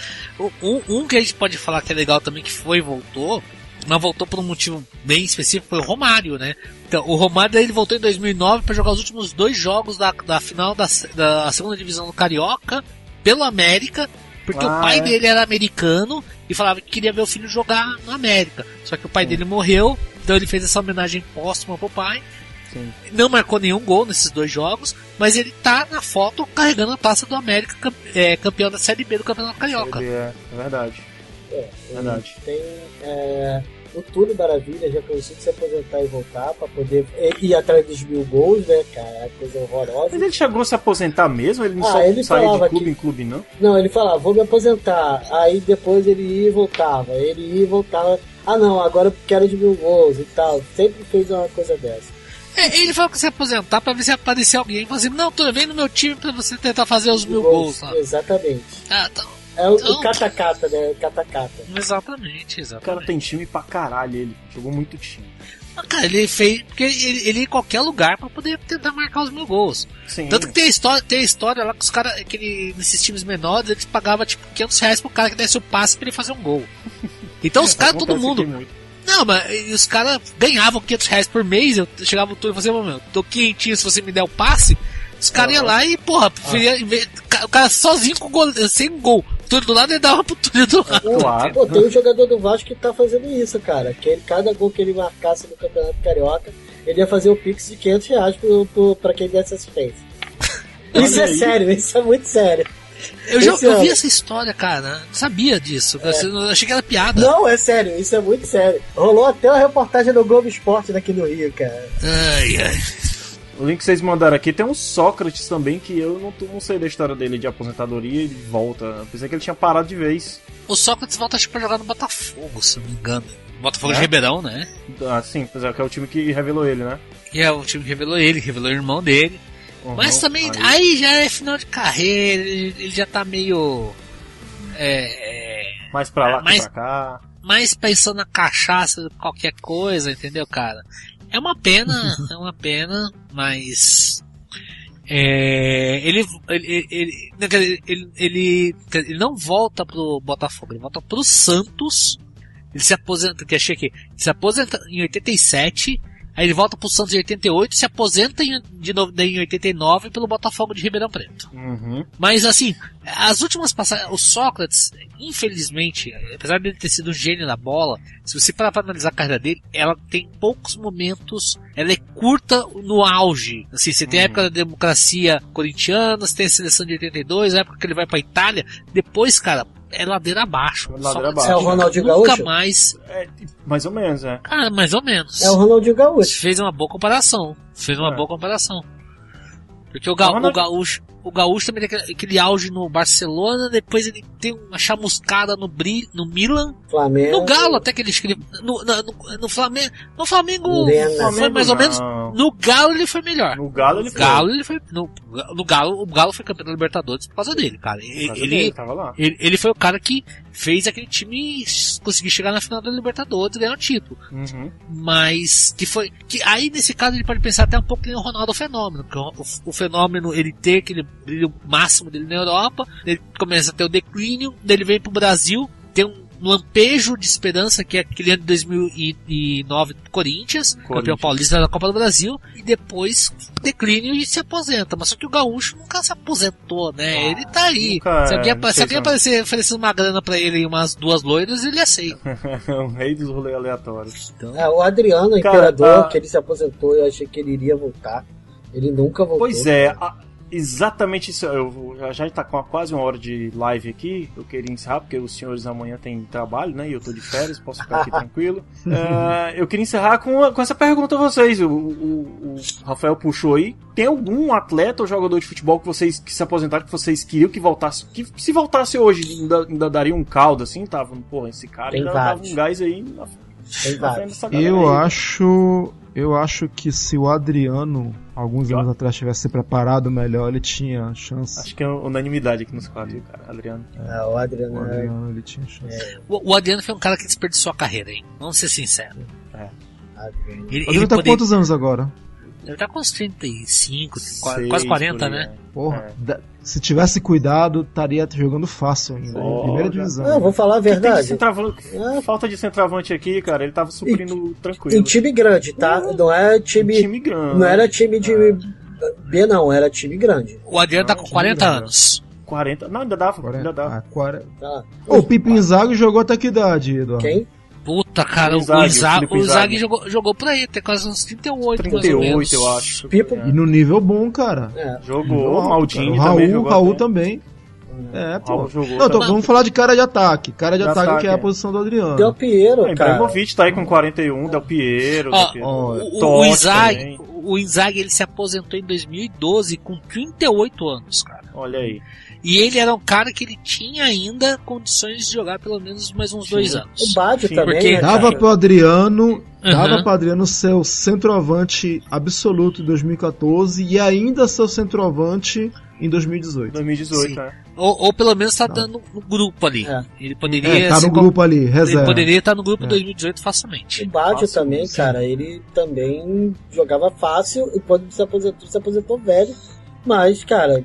D: Um, um que a gente pode falar que é legal também, que foi e voltou, mas voltou por um motivo bem específico, foi o Romário, né? Então, o Romário ele voltou em 2009 para jogar os últimos dois jogos da, da final da, da segunda divisão do Carioca, pelo América, porque
C: Ah,
D: o pai
C: é?
D: dele era americano e falava que queria ver o filho jogar no América. Só que o pai dele morreu, então ele fez essa homenagem póstuma pro pai.
C: Sim.
D: Não marcou nenhum gol nesses dois jogos, mas ele tá na foto carregando a taça do América, é, campeão da Série B do Campeonato Carioca.
C: É, é verdade.
F: É,
C: Verdade.
F: Tem é, o Túlio Maravilha já conseguiu se aposentar e voltar pra poder ir atrás dos mil gols, né, cara? Coisa horrorosa.
C: Mas ele chegou a se aposentar mesmo? Ele não
F: Ah,
C: só
F: ele
C: saía de clube
F: que-
C: em clube, não?
F: Não, ele falava, vou me aposentar. Aí depois ele ia e voltava. Ele ia e voltava. Ah não, agora eu quero de mil gols e tal. Sempre fez uma coisa dessa.
D: É, ele falou que se aposentar pra ver se aparecer alguém. Falou assim, não, tô vem no meu time pra você tentar fazer os mil gols lá.
F: Exatamente.
D: Ah, então,
F: É o,
D: Então-
F: o cata-cata, né? O Cata-cata.
D: exatamente,
C: O cara
D: exatamente.
C: tem time pra caralho, ele. Jogou muito time.
D: Mas, Cara, ele fez. Porque ele, ele ia em qualquer lugar pra poder tentar marcar os mil gols.
C: Sim.
D: Tanto que tem a história, tem a história lá que os caras, nesses times menores, eles pagavam tipo 500 reais pro cara que desse o passe pra ele fazer um gol. Então os caras, todo mundo. Não, mas os caras ganhavam 500 reais por mês. Eu chegava no turno e falava, meu, tô quentinho se você me der o passe. Os caras iam lá e, porra, preferia, vez- o cara sozinho com gol, sem gol. Túlio do lado ele dava pro Túlio do lado.
C: Claro.
F: Pô, tem um jogador do Vasco que tá fazendo isso, cara. Que ele, cada gol que ele marcasse no Campeonato Carioca, ele ia fazer o pix de 500 reais pro, pro, pra quem desse assistência. Isso é sério, isso é muito sério.
D: Eu, já, eu vi essa história, cara. Não sabia disso. Eu achei que era piada.
F: Não, é sério, isso é muito sério. Rolou até uma reportagem no Globo Esporte daqui no Rio, cara.
D: Ai, ai.
C: O link que vocês mandaram aqui tem um Sócrates também, que eu não, não sei da história dele de aposentadoria e volta. Eu pensei que ele tinha parado de vez.
D: O Sócrates volta acho que pra jogar no Botafogo, se não me engano. Botafogo
C: É?
D: de Ribeirão, né?
C: Ah, sim, pois é, que é o time que revelou ele, né?
D: E é o time que revelou ele, revelou o irmão dele.
C: Uhum,
D: Mas também,
C: aí-
D: aí já é final de carreira, ele, ele já tá meio. É, é,
C: Mais pra lá
D: Mas-
C: que pra cá.
D: mais pensando na cachaça do que qualquer coisa, entendeu, cara? É uma pena, é uma pena, mas. É, ele, ele, ele, ele, ele, ele, não volta pro Botafogo, ele volta pro Santos. Ele se aposenta, que achei aqui, ele se aposenta em 87, aí ele volta pro Santos em 88, se aposenta em, de novo em 89 pelo Botafogo de Ribeirão Preto.
C: Uhum.
D: Mas assim, as últimas passagens, o Sócrates, infelizmente, apesar de ele ter sido um gênio da bola, se você parar pra analisar a carreira dele, ela tem poucos momentos, ela é curta no auge. Assim, você tem a época da democracia corintiana, você tem a seleção de 82, a época que ele vai pra Itália, depois, cara, é ladeira abaixo.
C: Ladeira
D: Sócrates
C: abaixo.
F: É o Ronaldinho
D: nunca
F: Gaúcho?
D: mais,
C: É, mais ou menos, é.
D: cara, mais ou menos.
F: É o Ronaldinho Gaúcho.
D: Fez uma boa comparação. Fez uma
C: É.
D: boa comparação. Porque o, ga
C: O
D: o gaúcho, o gaúcho também tem aquele, aquele auge no Barcelona, depois ele tem uma chamuscada no, Bri, no Milan,
F: Flamengo.
D: no Galo até que ele escreveu, no, no, no Flamengo, no Flamengo
F: Lena.
D: foi mais ou menos, no Galo ele foi melhor.
C: No Galo ele
D: No
C: foi.
D: Galo ele foi, no, no Galo, o Galo foi campeão da Libertadores por causa dele, cara. Ele, ele,
C: tava lá.
D: ele, ele foi o cara que fez aquele time conseguir chegar na final da Libertadores e ganhar o título
C: Uhum.
D: mas que foi que aí nesse caso ele pode pensar até um pouco que nem o Ronaldo Fenômeno, porque o, o- o fenômeno ele ter aquele brilho máximo dele na Europa, ele começa a ter o declínio, ele vem pro Brasil, tem um lampejo de esperança que é aquele ano de 2009 do Corinthians, campeão
C: Corinthians.
D: paulista da Copa do Brasil, e depois declínio e se aposenta. Mas só que o gaúcho nunca se aposentou, né? ele tá aí.
C: nunca-
D: se alguém, se alguém
C: se-
D: aparecer oferecer uma grana pra ele e umas duas loiras, ele aceita.
C: o rei dos rolês aleatórios.
D: Então,
F: É, o Adriano, o
C: Cara,
F: imperador,
C: ah.
F: que ele se aposentou, eu achei que ele iria voltar. Ele nunca voltou.
C: Pois é, a- exatamente isso. Eu já, já tá com quase uma hora de live aqui. Eu queria encerrar, porque os senhores amanhã têm trabalho, né? E eu tô de férias, posso ficar aqui tranquilo. É, eu queria encerrar com, com essa pergunta a vocês. O, o- o Rafael puxou aí. Tem algum atleta ou jogador de futebol que vocês que se aposentaram que vocês queriam que voltasse? Que se voltasse hoje, ainda, ainda daria um caldo assim? Tava, porra, esse cara ainda dava um gás aí na, na
E: Eu
C: aí.
E: acho. Eu acho que se o Adriano, alguns anos atrás, tivesse se preparado melhor, ele tinha chance.
C: Acho que é unanimidade aqui nos quadros, cara, Adriano.
F: É, o Adriano.
E: O
F: é-
E: Adriano, ele tinha chance.
D: O, o Adriano foi um cara que desperdiçou a carreira, hein? Vamos ser sinceros.
F: Adriano.
D: Ele,
E: O Adriano
D: ele,
E: tá
D: poder-
E: quantos anos agora?
D: Ele tá com uns 35, qua-
C: Seis,
D: quase 40,
C: por aí,
D: né?
E: Porra,
C: É.
E: se tivesse cuidado, estaria jogando fácil ainda.
C: Olha.
E: primeira divisão.
F: Não, vou falar a
C: de
F: verdade.
C: centroavante-
F: É.
C: Falta de centroavante aqui, cara. Ele tava suprindo tranquilo.
F: Em time grande, tá? Não é time.
C: time grande.
F: Não era time de B, não, era time grande.
D: O Adriano tá com
E: time
D: 40
E: grande.
D: anos.
C: 40. Não, ainda dava, ainda dava.
E: Ah, 40.
F: Tá?
E: O Pipo Inzaghi jogou até que idade, Eduardo?
F: Quem?
D: Puta, cara,
C: O
D: o
C: Inzaghi, o
D: o jogou, jogou por aí, tem quase uns 38, mais ou
C: 38,
D: menos.
C: eu acho. É.
E: E no nível bom, cara.
F: É.
C: Jogou, o Maldini
E: o Raul,
C: também jogou.
E: Raul
C: até.
E: também. É, pô.
C: Raul jogou
E: Não, tô- vamos falar de cara de ataque. Cara de
C: De
E: ataque,
C: ataque,
E: que é a
C: é.
E: posição do Adriano.
F: Del Piero,
C: É,
F: cara.
C: Ibrahimovic tá aí com 41, Del Piero.
D: Ó,
C: Del Piero.
D: O, o, o
C: Totti
D: Inzaghi, o Inzaghi ele se aposentou em 2012 com 38 anos, cara.
C: Olha aí.
D: E ele era um cara que ele tinha ainda condições de jogar pelo menos mais uns dois anos.
F: O Badio
C: Sim,
F: também,
D: porque
F: né,
E: Dava
F: cara?
E: pro Adriano, dava
D: Uhum.
E: pro Adriano ser o centroavante absoluto em 2014 e ainda ser o centroavante em 2018.
C: 2018,
D: Sim.
C: né?
D: Ou, ou pelo menos tá dando no grupo ali.
F: É.
D: Ele poderia
E: É, tá no grupo ali,
D: Ele
E: reserva.
D: poderia estar no grupo
E: É.
D: 2018 facilmente.
F: O Badio
C: Fácil,
F: também,
E: sim.
F: cara, ele também jogava fácil e quando se aposentou, se aposentou velho, mas, cara,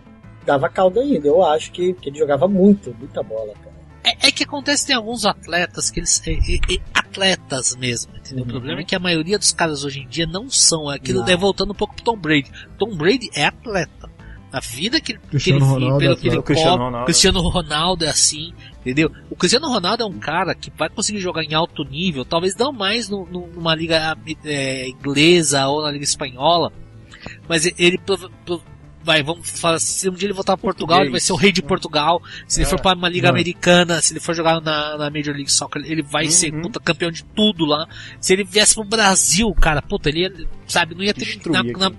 F: dava caldo ainda. Eu acho que, que ele jogava muito, muita bola, cara.
D: É, é que acontece tem alguns atletas que eles. é, é, é, atletas mesmo, entendeu?
F: Uhum.
D: O problema é que a maioria dos caras hoje em dia não são. É Aquilo
F: Não.
D: daí voltando um pouco pro Tom Brady. Tom Brady é atleta. A vida que, ele- que ele
E: Cristiano
D: vive,
E: Ronaldo
D: pelo
E: é
D: que ele.
C: Cristiano
D: come,
C: Ronaldo.
D: Cristiano Ronaldo é assim, entendeu? O Cristiano Ronaldo é um cara que vai conseguir jogar em alto nível, talvez não mais no- no- numa liga é, inglesa ou na liga espanhola, mas ele prov- vai, vamos falar, se um dia ele voltar para Portugal, ele vai ser o rei de Portugal. Se ele for para uma liga
E: Vai.
D: americana, se ele for jogar na, na Major League Soccer, ele vai ser
C: Uhum.
D: puta, campeão de tudo lá. Se ele viesse pro Brasil, cara, puta, ele ia, sabe, não ia ter na, na,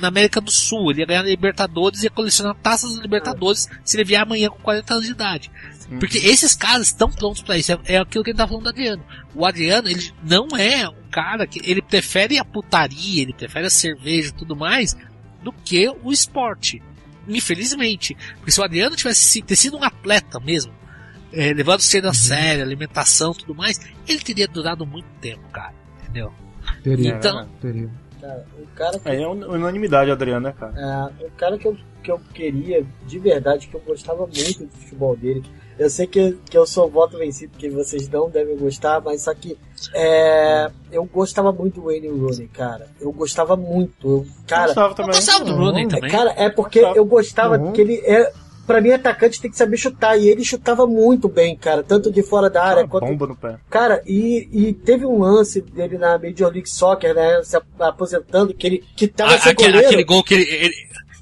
D: na América do Sul, ele ia ganhar Libertadores e ia colecionar taças da Libertadores se ele vier amanhã com 40 anos de idade.
C: Uhum.
D: Porque esses caras estão prontos pra isso. É, é aquilo que ele tá falando do Adriano. O Adriano, ele não é um cara que. Ele prefere a putaria, ele prefere a cerveja e tudo mais do que o esporte. Infelizmente. Porque se o Adriano tivesse ter sido um atleta mesmo, é, levando o a sério, alimentação e tudo mais, ele teria durado muito tempo, cara. Entendeu?
E: Teria,
D: Então-
E: teria.
F: Cara, o cara que
C: Aí é un- unanimidade, Adriano, né, cara?
F: É, o cara que eu, que eu queria, de verdade, que eu gostava muito do futebol dele. Eu sei que, que eu sou voto vencido, que vocês não devem gostar, mas só que é, eu gostava muito do Wayne Rooney, cara. Eu gostava muito. Eu, cara,
C: Gostava
D: Eu
C: também.
D: gostava do Rooney
E: Não,
D: também.
F: cara, é porque
C: Gostava.
F: eu gostava
E: Uhum.
F: que ele é. Pra mim, atacante tem que saber chutar. E ele chutava muito bem, cara. Tanto de fora da área
C: Uma
F: quanto
C: bomba no pé.
F: Cara, e, e teve um lance dele na Major League Soccer, né? Se ap- aposentando, que ele que tava
D: A-
F: sem
D: aquele,
F: goleiro.
D: aquele gol que ele, ele-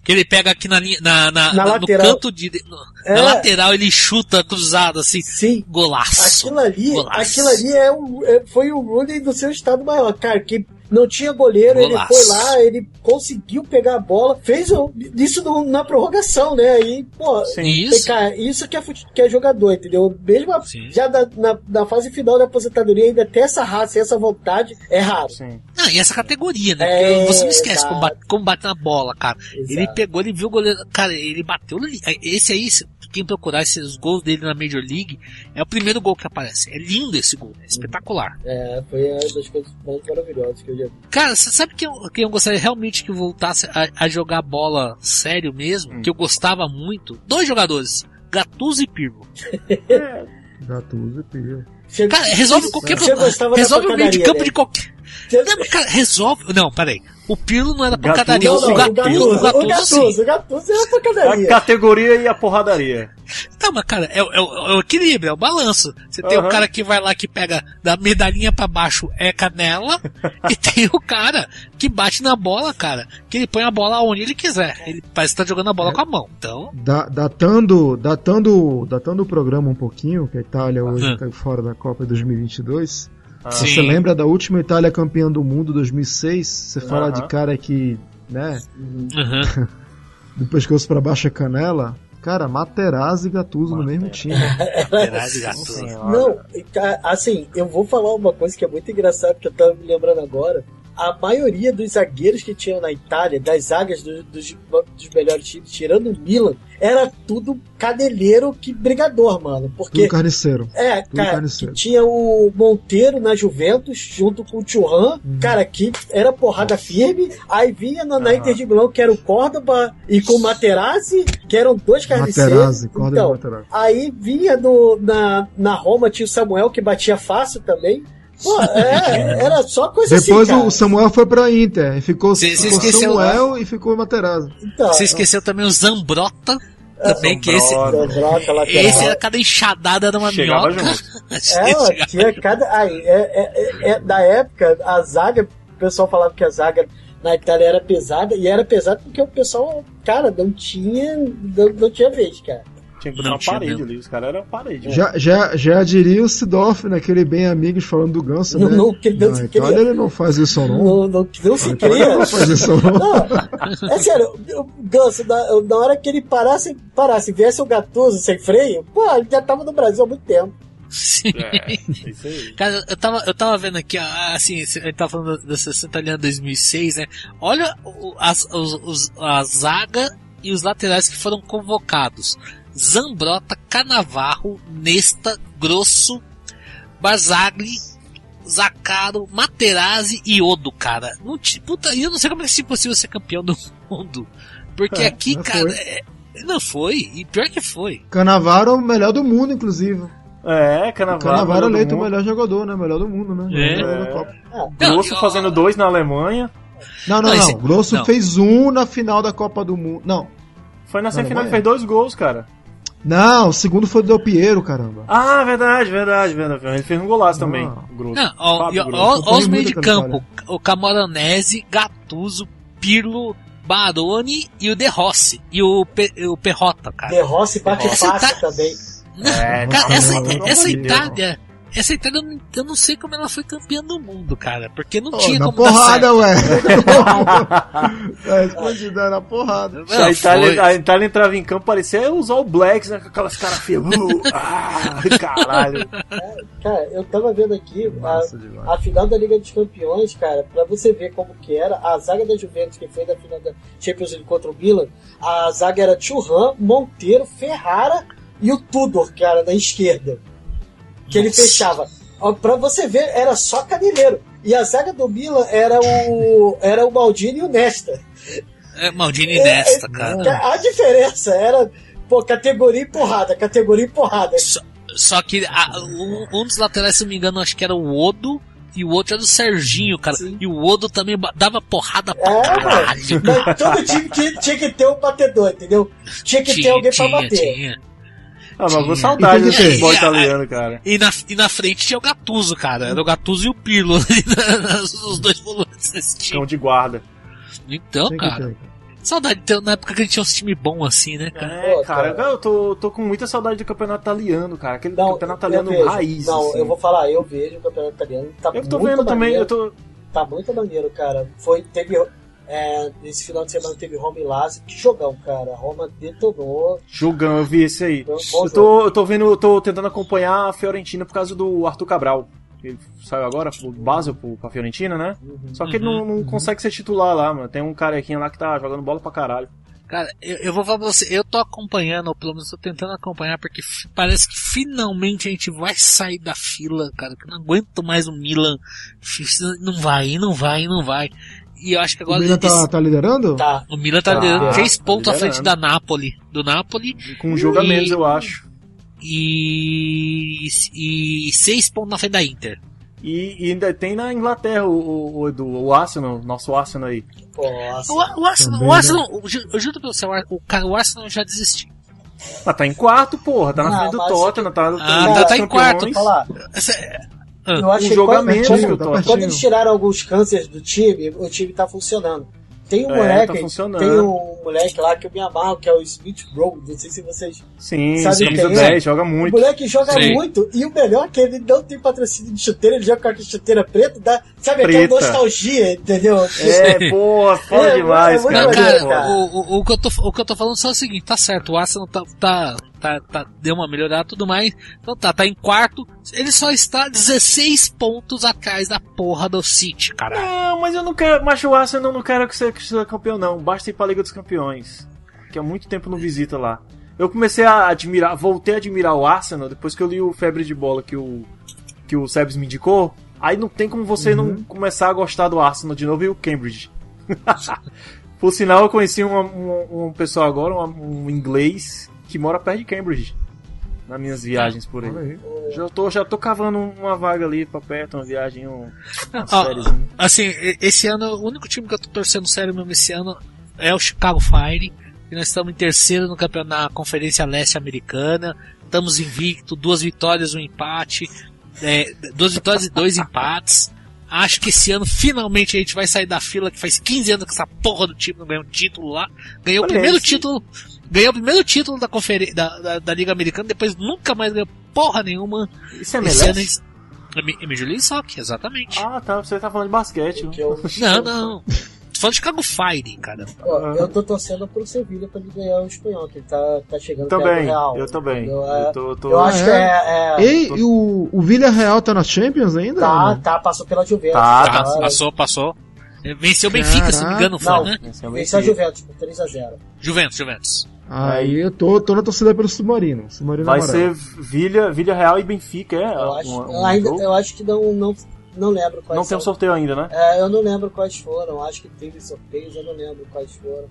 D: que ele pega aqui na, na, na,
F: Na lateral.
D: canto de. no-
F: É.
D: Na lateral ele chuta cruzado assim.
F: Sim.
D: Golaço.
F: Aquilo ali,
D: Golaço.
F: aquilo ali é o, é- foi o Rooney do seu estado maior, cara, que não tinha goleiro, ele
D: Golaço.
F: foi lá, ele conseguiu pegar a bola, fez o- isso no- na prorrogação, né? Aí, pô,
D: Isso.
F: cara, isso que é, que é jogador, entendeu? Mesmo a-
D: Sim.
F: já da- na, na fase final da aposentadoria, ainda ter essa raça e essa vontade é raro.
C: Sim.
D: Não, e essa categoria, né?
F: É,
D: você não esquece como bate, como bate na bola, cara.
F: Exato.
D: Ele pegou, ele viu o goleiro. Cara, ele bateu. ali. Esse aí, quem procurar esses gols dele na Major League, é o primeiro gol que aparece. É lindo esse gol, é espetacular.
F: É, foi uma das coisas mais maravilhosas que eu já vi.
D: Cara, você sabe quem eu, quem eu gostaria realmente que voltasse a, a jogar bola sério mesmo?
C: Hum.
D: Que eu gostava muito? Dois jogadores, Gattuso e Pirlo.
E: Gattuso e Pirlo.
F: Você-
D: Cara, resolve qualquer
F: Você gostava da
D: Resolve o meio de
F: pancadaria,
D: campo
F: né?
D: de qualquer.
F: Você-
D: cara, resolve. Não, peraí. O Pirlo não era pancadaria.
F: Não, não,
D: o Gattuso, o
F: o
D: Gattuso, sim.
F: o Gattuso é a
C: A
F: pancadaria.
C: categoria e a porradaria.
D: Não, mas cara, é, o- é o- é o equilíbrio, é o balanço. Você tem o
C: Aham.
D: cara que vai lá que pega da medalhinha pra baixo é canela, e tem o cara que bate na bola, cara, que ele põe a bola onde ele quiser. Ele parece que tá jogando a bola com a mão. Então,
E: Da- datando, datando, datando o programa um pouquinho, que a Itália hoje
D: Hum.
E: caiu fora da Copa 2022.
C: Ah,
D: Sim.
E: Você lembra da última Itália campeã do mundo 2006? Você fala
C: Aham.
E: de cara que, né,
D: uhum.
E: do pescoço pra baixo é canela. Cara, Materazzi e Gattuso no mesmo time.
D: Verdade, Gattuso.
F: Não, e, assim, eu vou falar uma coisa que é muito engraçada, que eu tava me lembrando agora. A maioria dos zagueiros que tinham na Itália, das zagas do- dos, dos melhores times, tirando o Milan, era tudo cadeleiro que brigador, mano. Porque
E: Tudo carniceiro.
F: É,
E: Tudo
F: cara,
E: carniceiro.
F: tinha o Monteiro na Juventus, junto com o Churran,
E: Uhum.
F: cara, que era porrada firme. Aí vinha na, na. Inter de Milão, que era o Córdoba, e com o Materazzi, que eram dois carniceiros.
E: Materazzi, corda
F: então,
E: de Materazzi.
F: Aí vinha no, na, na Roma, tinha o Samuel, que batia fácil também. Pô, é, era só coisa
E: Depois
F: assim,
E: o Samuel foi pra Inter, e ficou,
D: Cê- cê
E: ficou
D: esqueceu-
E: Samuel e ficou o Materazzi.
F: Então,
D: Você esqueceu também o Zambrota, também, que esse,
C: Zambrota.
D: Esse era cada enxadada era uma
C: Chegava
D: minhoca.
C: junto.
F: É, tinha cada. Aí, é, é, é, é, na época, a zaga, o pessoal falava que a zaga na Itália era pesada, e era pesada porque o pessoal, cara, não tinha. Não, não tinha vez, cara.
C: Tinha que botar
D: Não
C: uma
D: tinha
C: parede
D: mesmo.
C: ali. Os caras eram parede.
E: Já, já, já diria o Sidorf naquele Bem Amigos falando do Ganso, né?
F: não, que ele não se cria.
E: ele não faz isso não.
F: Não, não, não se
E: Na Itália ele
F: cria.
E: não faz isso não.
F: Não, é sério, o Ganso, na, na hora que ele parasse, parasse e viesse o Gatuso sem freio, pô, ele já tava no Brasil há muito tempo.
D: Sim.
C: É, isso aí.
D: Cara, eu tava, eu tava vendo aqui, ó, assim, a gente tava falando da 60 italiana 2006, né? Olha o- as, os, os- a zaga e os laterais que foram convocados. Zambrota, Canavarro, Nesta, Grosso, Barzagli, Zacaro, Materazzi e Odo, cara. Não, ti- puta, e eu não sei como é que é possível ser campeão do mundo. Porque
E: É,
D: aqui,
E: não
D: cara,
E: foi.
D: é- não foi, e pior que foi.
E: Canavaro é o melhor do mundo, inclusive.
C: É, Canavaro.
E: Canavaro
C: melhor do
E: eleito o melhor jogador, né? Melhor do mundo, né?
D: É.
E: Copa.
C: Grosso
D: Não,
C: fazendo
D: eu-
C: dois na Alemanha.
E: Não, não,
D: Não,
E: não.
D: esse-
E: Grosso
D: não.
E: fez um na final da Copa do Mundo. Não.
C: Foi na
E: Na
C: semifinal que fez dois gols, cara.
E: Não, o segundo foi do Del Piero, caramba.
C: Ah, verdade, verdade, verdade. Ele fez um golaço também.
E: Ah.
C: Grosso.
D: Não, ó,
C: Fábio
D: ó,
C: Grosso.
D: ó, ó os meios de campo. O Camoranese, Gattuso, Pirlo, Baroni e o De Rossi. E o, Pe, o Perrota, cara.
F: De Rossi bate
D: Essa
F: fácil também.
C: É,
D: Cara,
E: não,
D: essa,
E: não, não,
D: essa Itália. Essa Itália, eu não, eu não sei como ela foi campeã do mundo, cara. Porque não
E: Ô,
D: tinha
E: na
D: como dar
E: porrada,
D: certo.
E: ué. é, escondida na porrada.
D: Não,
C: a, Itália,
D: foi.
C: a Itália entrava em campo, parecia os All Blacks, né? Com aquelas caras feias. Uh, ah, caralho.
F: Cara, eu tava vendo aqui a,
E: demais.
F: a final da Liga dos Campeões, cara, pra você ver como que era, a zaga da Juventus, que foi da final da Champions League contra o Milan, a zaga era Churran, Monteiro, Ferrara e o Tudor, cara, na esquerda. Que ele fechava. Pra você ver, era só caneleiro. E a zaga do Milan era o, era o Maldini e o Nesta.
D: É, Maldini Nesta, cara.
F: A diferença era, pô, categoria e porrada, categoria e porrada.
D: Só, só que a- um, um dos laterais, se não me engano, acho que era o Odo. E o outro era o Serginho, cara.
F: Sim.
D: E o Odo também dava porrada pra
F: É,
D: caralho.
F: Mas todo time tinha, tinha que ter um batedor, entendeu? Tinha que ter
D: Tinha,
F: alguém pra
D: tinha,
F: bater.
D: tinha.
C: Ah, mas com
D: Tinha.
C: saudade desse futebol italiano, cara.
D: E na, e na frente tinha o Gattuso, cara. Era o Gattuso e o Pirlo. ali, Os dois volantes desse time.
C: Cão de guarda.
D: Então, cara. Saudade de ter, na época que a gente tinha uns time bom assim, né, cara?
C: É, cara, eu tô, tô com muita saudade do campeonato italiano, cara. Aquele
F: Não,
C: campeonato italiano
F: vejo.
C: raiz.
F: Não,
C: assim.
F: eu vou falar, eu vejo o campeonato italiano. Tá
C: Eu tô
F: muito
C: vendo também,
F: maneiro,
C: eu tô.
F: Tá muito maneiro, cara. Foi, teve. É, nesse final de semana teve Roma e Lazio. Que jogão, cara. Roma detonou.
C: Jogão, eu vi esse aí. Eu tô, eu tô vendo, eu tô tentando acompanhar a Fiorentina por causa do Arthur Cabral. Ele saiu agora, o Basel pro- pra Fiorentina, né? Só que ele não, não consegue ser titular lá, mano. Tem um carequinha lá que tá jogando bola pra caralho.
D: Cara, eu, eu vou falar pra você, eu tô acompanhando, ou pelo menos tô tentando acompanhar, porque parece que finalmente a gente vai sair da fila, cara, que eu não aguento mais o Milan. Não vai, não vai, não vai. E eu acho que
E: O
D: agora
E: Milan tá,
D: esse-
E: tá liderando?
F: Tá.
D: o Milan tá
C: Tá,
D: liderando
C: tá
D: três pontos à frente da Napoli. Do Napoli
C: Com um jogo a menos, eu acho.
D: e, e seis pontos na frente da Inter.
C: E, e ainda tem na Inglaterra o, o, o, Edu, o Arsenal, nosso Arsenal aí.
F: Nossa.
D: O, o Arsenal,
E: Também,
D: o Arsenal, eu ju- eu juro pra você, o o, o Arsenal já desistiu.
C: Mas tá em quarto, porra. Tá na
F: Não,
C: frente do Tottenham, tá,
D: Ah, tá-
C: dos
D: tá em quarto,
C: Campeões.
F: falar.
D: Essa é-
F: Eu acho
C: Um
F: que
C: jogo
F: quando,
C: menos
F: quando-
C: o
E: tá
F: quando eles tiraram alguns cânceres do time, o time tá funcionando. Tem um
C: É,
F: moleque,
C: tá
F: tem um moleque lá que eu me amarro, que é o Smith Rowe, não sei se vocês.
C: Sim,
F: Sabe
C: camisa
F: quem é?
C: 10, joga
F: O
C: muito.
F: moleque joga
D: Sim.
F: muito, e o melhor é que ele não tem patrocínio de chuteira, ele joga com a chuteira preta, dá, sabe aquela
C: Preta.
F: nostalgia, entendeu?
C: É, porra, foda
F: É,
C: demais,
F: é
C: cara.
F: Maneiro,
D: cara,
F: cara.
D: O, o, o que eu tô, o que eu tô falando só é o seguinte, tá certo, o Arsenal tá, tá, tá, tá- deu uma melhorada e tudo mais, então tá, tá em quarto, ele só está 16 pontos atrás da porra do City, cara.
C: Não, mas eu não quero. Mas o Arsenal não quero que você que seja campeão, não. Basta ir pra Liga dos Campeões. Que há muito tempo não visita lá. Eu comecei a admirar, voltei a admirar o Arsenal depois que eu li o Febre de Bola que o, que o Sebs me indicou. Aí não tem como você não começar a gostar do Arsenal de novo e o Cambridge. Por sinal, eu conheci uma- um, um pessoal agora, um, um inglês, que mora perto de Cambridge. Nas minhas viagens por aí.
E: Aí.
C: Já tô, já tô cavando uma vaga ali pra perto, uma viagem, um, uma
D: Ah. Assim, esse ano, o único time que eu tô torcendo sério mesmo esse ano é o Chicago Fire. E nós estamos em terceiro no campeonato na Conferência Leste Americana. Estamos invicto, duas vitórias, um empate. é, duas vitórias e dois empates. Acho que esse ano finalmente a gente vai sair da fila que faz 15 anos que essa porra do time não ganhou um título lá. Ganhou o
C: Olha
D: primeiro título. Ganhou o primeiro título da, conferi da, da, da Liga Americana, depois nunca mais ganhou porra nenhuma.
C: Isso é MLS?
D: é é Major League Soccer, exatamente.
C: Ah, tá. Você tá falando de basquete.
F: Que eu,
D: Não, não. Tô falando de Chicago Fire, cara.
F: Ó, eu tô torcendo pro Sevilha pra ele ganhar o espanhol, que ele tá, tá chegando
C: Também.
F: Real.
C: Eu também. Eu
F: É,
C: tô, tô-
F: eu acho
E: Ah,
F: que
E: é?
F: é. é
E: Ei, e o, o Vila Real tá na Champions ainda?
F: tá,
E: Né?
F: tá, passou pela Juventus.
C: Tá,
D: Tá,
F: agora.
D: passou, passou. Venceu o Benfica, se não me engano, foi,
F: Não,
D: né?
C: É
F: venceu a. Juventus por 3x0.
D: Juventus, Juventus.
E: Aí eu tô, tô na torcida pelo Submarino. Submarino
C: Vai
E: amarelo.
C: ser Vilha, Vilha Real e Benfica, é?
F: Eu acho,
C: um- um
F: ainda,
C: jogo?
F: eu acho que não, não, não lembro quais
C: Não tem
F: são.
C: um sorteio ainda, né?
F: É, eu não lembro quais foram. Acho que teve sorteios, eu não lembro quais foram.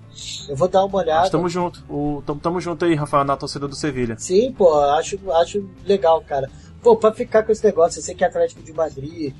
F: Eu vou dar uma olhada.
C: Mas tamo junto. O, tamo, tamo junto aí, Rafael, na torcida do Sevilha.
F: Sim, pô, acho, acho legal, cara. Pô, pra ficar com esse negócio, eu sei que é Atlético de Madrid.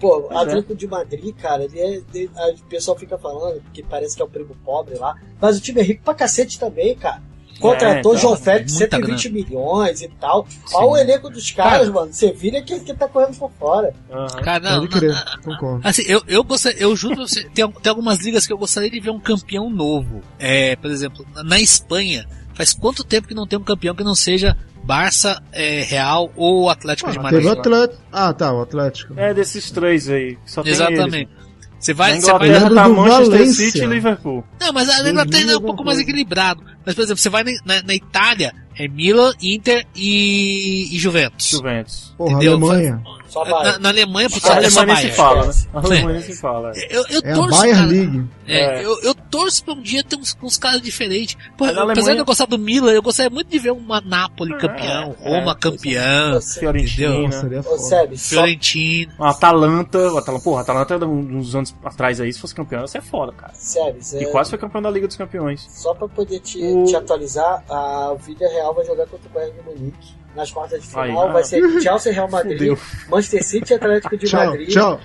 F: Pô,
C: Pois é.
F: Atlético de Madrid, cara, ele é, de- a- o pessoal fica falando que parece que é o primo pobre lá. Mas o time é rico pra cacete também, cara. Contratou
C: É,
F: João
C: então,
F: Félix,
D: muita
F: 120 milhões e tal. Olha o elenco dos caras, mano. Sevilha que, que tá correndo por fora.
C: Aham.
D: Cara, não,
E: Pode crer,
D: não,
E: concordo.
D: Assim, eu, eu gostaria, eu juro pra você, tem, tem algumas ligas que eu gostaria de ver um campeão novo. É, por exemplo, na Espanha, faz quanto tempo que não tem um campeão que não seja Barça, é, Real ou Atlético de
E: Ah,
D: Madrid?
E: teve o Atlético. Ah, tá, o Atlético.
C: É desses três aí. Só tem
D: Exatamente.
C: eles.
D: Você vai,
C: Na
D: você vai
C: tá
E: do
C: Manchester
E: Valência.
C: City e Liverpool.
D: Não, mas a Inglaterra é um pouco mais equilibrado. Mas, por exemplo, você vai na, na- na Itália, é Milan, Inter e, e Juventus.
C: Juventus.
E: Porra,
D: Entendeu?
E: Alemanha.
F: Só vai.
D: Na, na Alemanha, putz,
C: A
D: é só
C: Alemanha nem se
D: Bayern.
C: fala, né?
F: Esquece.
C: A Alemanha nem se fala. é.
D: Eu, eu
E: É a
D: torço,
E: Bayern
D: cara,
E: League.
D: É,
C: É.
D: Eu, eu torço pra um dia ter uns, uns caras diferentes. Pô,
C: na
D: apesar
C: Alemanha-
D: de eu gostar do Milan, eu gostaria muito de ver uma Napoli campeão,
C: é,
D: Roma
C: é.
D: campeão,
C: Fiorentina.
F: Só,
D: Fiorentina.
C: Atalanta, o Atalanta, porra, Atalanta uns anos atrás aí, se fosse campeão, ia ser foda, cara.
F: Seb,
C: E
F: é,
C: quase foi campeão da Liga dos Campeões.
F: Só pra poder te,
C: O-
F: te atualizar, a Vila Real vai jogar contra o Bayern de Munique. Nas quartas de final
C: Aí,
F: vai ser Chelsea Real Madrid,
C: Fudeu.
F: Manchester City Atlético de
E: Tchau,
F: Madrid
E: tchau.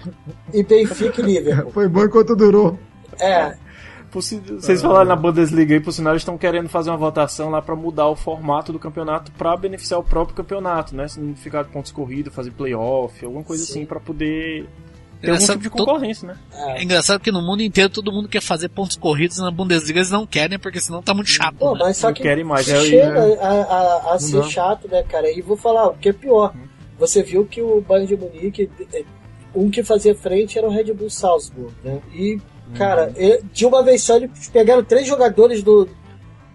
F: e Benfica e Liverpool.
E: Foi bom enquanto durou.
F: É,
C: Vocês falaram na Bundesliga aí, por sinal, eles estão querendo fazer uma votação lá pra mudar o formato do campeonato pra beneficiar o próprio campeonato, né? Se não ficar pontos corridos, fazer playoff, alguma coisa
F: Sim.
C: assim, pra poder ter algum
D: Engraçado
C: tipo de concorrência, né?
D: É engraçado que no mundo inteiro todo mundo quer fazer pontos corridos na Bundesliga, eles não querem, porque senão tá muito chato.
F: pô,
D: né?
F: mas só
C: Não
F: que
C: querem mais, é,
F: chega
E: né?
F: a, a- a ser
E: dá.
F: chato, né, cara? E vou falar, o que é pior, você viu que o Bayern de Munique, um que fazia frente era o Red Bull Salzburg, né? E, cara,
E: Uhum.
F: e- de uma vez só eles pegaram três jogadores do,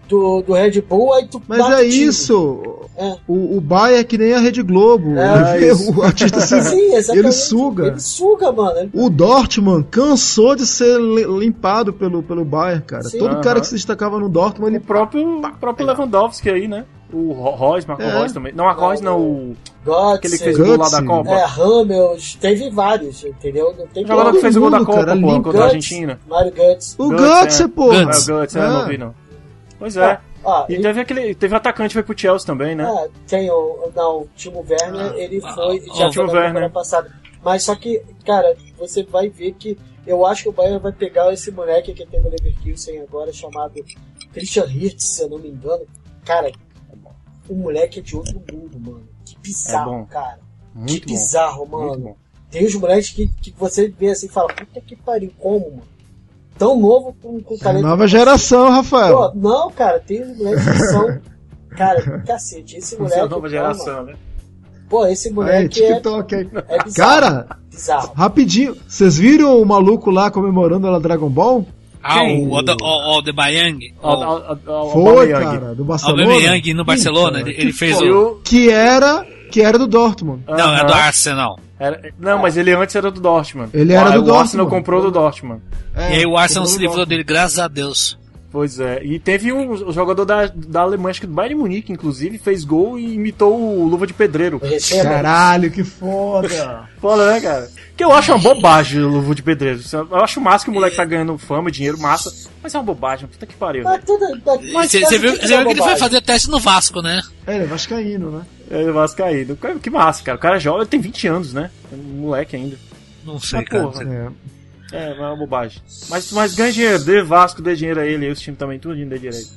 F: do, do Red Bull, aí tu
E: Mas é isso.
F: É.
E: O, o Bayern é que nem a Rede Globo.
F: É,
E: Ele-
C: isso.
E: o artista se...
F: Sim, exatamente.
E: Ele suga.
F: Ele suga, mano. Ele-
E: O Dortmund cansou de ser li- limpado pelo, pelo Bayern, cara.
F: Sim.
E: Todo
C: Aham.
E: cara que se destacava no Dortmund,
C: O
E: ele
C: próprio, o próprio Lewandowski aí, né? O Ro- Royce, Marco
E: É.
C: Royce também. Não, Marco Royce não, o...
F: Götze,
C: aquele que fez o gol lá da. Copa.
F: é, Ramels, teve vários, entendeu? Não tem
C: O jogador que fez o gol da Copa,
E: cara,
C: pô, contra a Argentina.
F: Mário Götze.
E: O
C: Götze,
E: Götze,
C: é.
E: porra.
C: É, o Götze, é, não vi não. Pois é.
F: Ah,
C: E
F: e-
C: teve aquele. Teve atacante que foi pro Chelsea também, né?
F: Ah, tem o. Não, o Timo Werner, ele foi. Já
C: o
F: foi
C: Timo
F: na
C: Werner.
F: temporada passada. Mas só que, cara, você vai ver que. Eu acho que o Bayern vai pegar esse moleque que tem no Leverkusen agora, chamado Christian Hirtz, se eu não me engano. Cara, o moleque é de outro mundo, mano. Que bizarro,
C: É
F: cara.
C: Muito
F: que
C: bom.
F: bizarro, mano. Tem os moleques que, que você vê assim e fala, puta que pariu, como, mano? Tão novo com, com talento.
E: Nova geração, Rafael.
F: Pô, não, cara, tem moleques que são. Cara, cacete, esse
C: Essa é
F: moleque.
C: a nova geração,
F: mano,
C: né?
F: Pô, esse moleque é,
E: TikTok aí.
F: é bizarro.
E: Cara,
F: bizarro.
E: rapidinho, vocês viram o maluco lá comemorando a Dragon Ball?
D: Ah,
C: Quem?
D: o, o, o, o Debayang.
C: Ó,
D: O
C: ó, ó, ó, o
E: Foi, cara, do
D: o
E: Barcelona.
D: Aubameyang no Barcelona, ele, ele fez o-
E: Que era, que era do Dortmund.
D: Não, é do Arsenal.
C: Era- não, mas ele antes era do Dortmund.
E: Ele era
C: Ah,
E: do
C: O Arsenal
E: Dortmund.
C: comprou do Dortmund.
E: É,
D: e aí o Arsenal se livrou dele, graças a Deus.
C: Pois é. E teve um, jogador da, da Alemanha, acho que do Bayern Munique, inclusive, fez gol e imitou o Luva de Pedreiro.
F: Receba.
E: Caralho, que foda.
C: Foda, né, cara? Que eu acho uma bobagem o Luva de Pedreiro. Eu acho massa que o moleque tá ganhando fama, dinheiro, massa. Mas é uma bobagem, puta que pariu. né?
D: Você
F: sabe
D: viu,
F: que é
D: viu que ele foi fazer teste no Vasco, né?
E: É, ele é vascaíno, né?
C: É Vascaíno. Cara, Que massa, cara. O cara é jovem, ele tem 20 anos, né? É um moleque ainda.
D: Não sei,
C: Mas,
D: cara.
C: porra,
E: É.
C: É, mas é uma bobagem. Mas, mas ganha dinheiro, dê Vasco, dê dinheiro a ele, e os times também, tudo dê dinheiro a ele.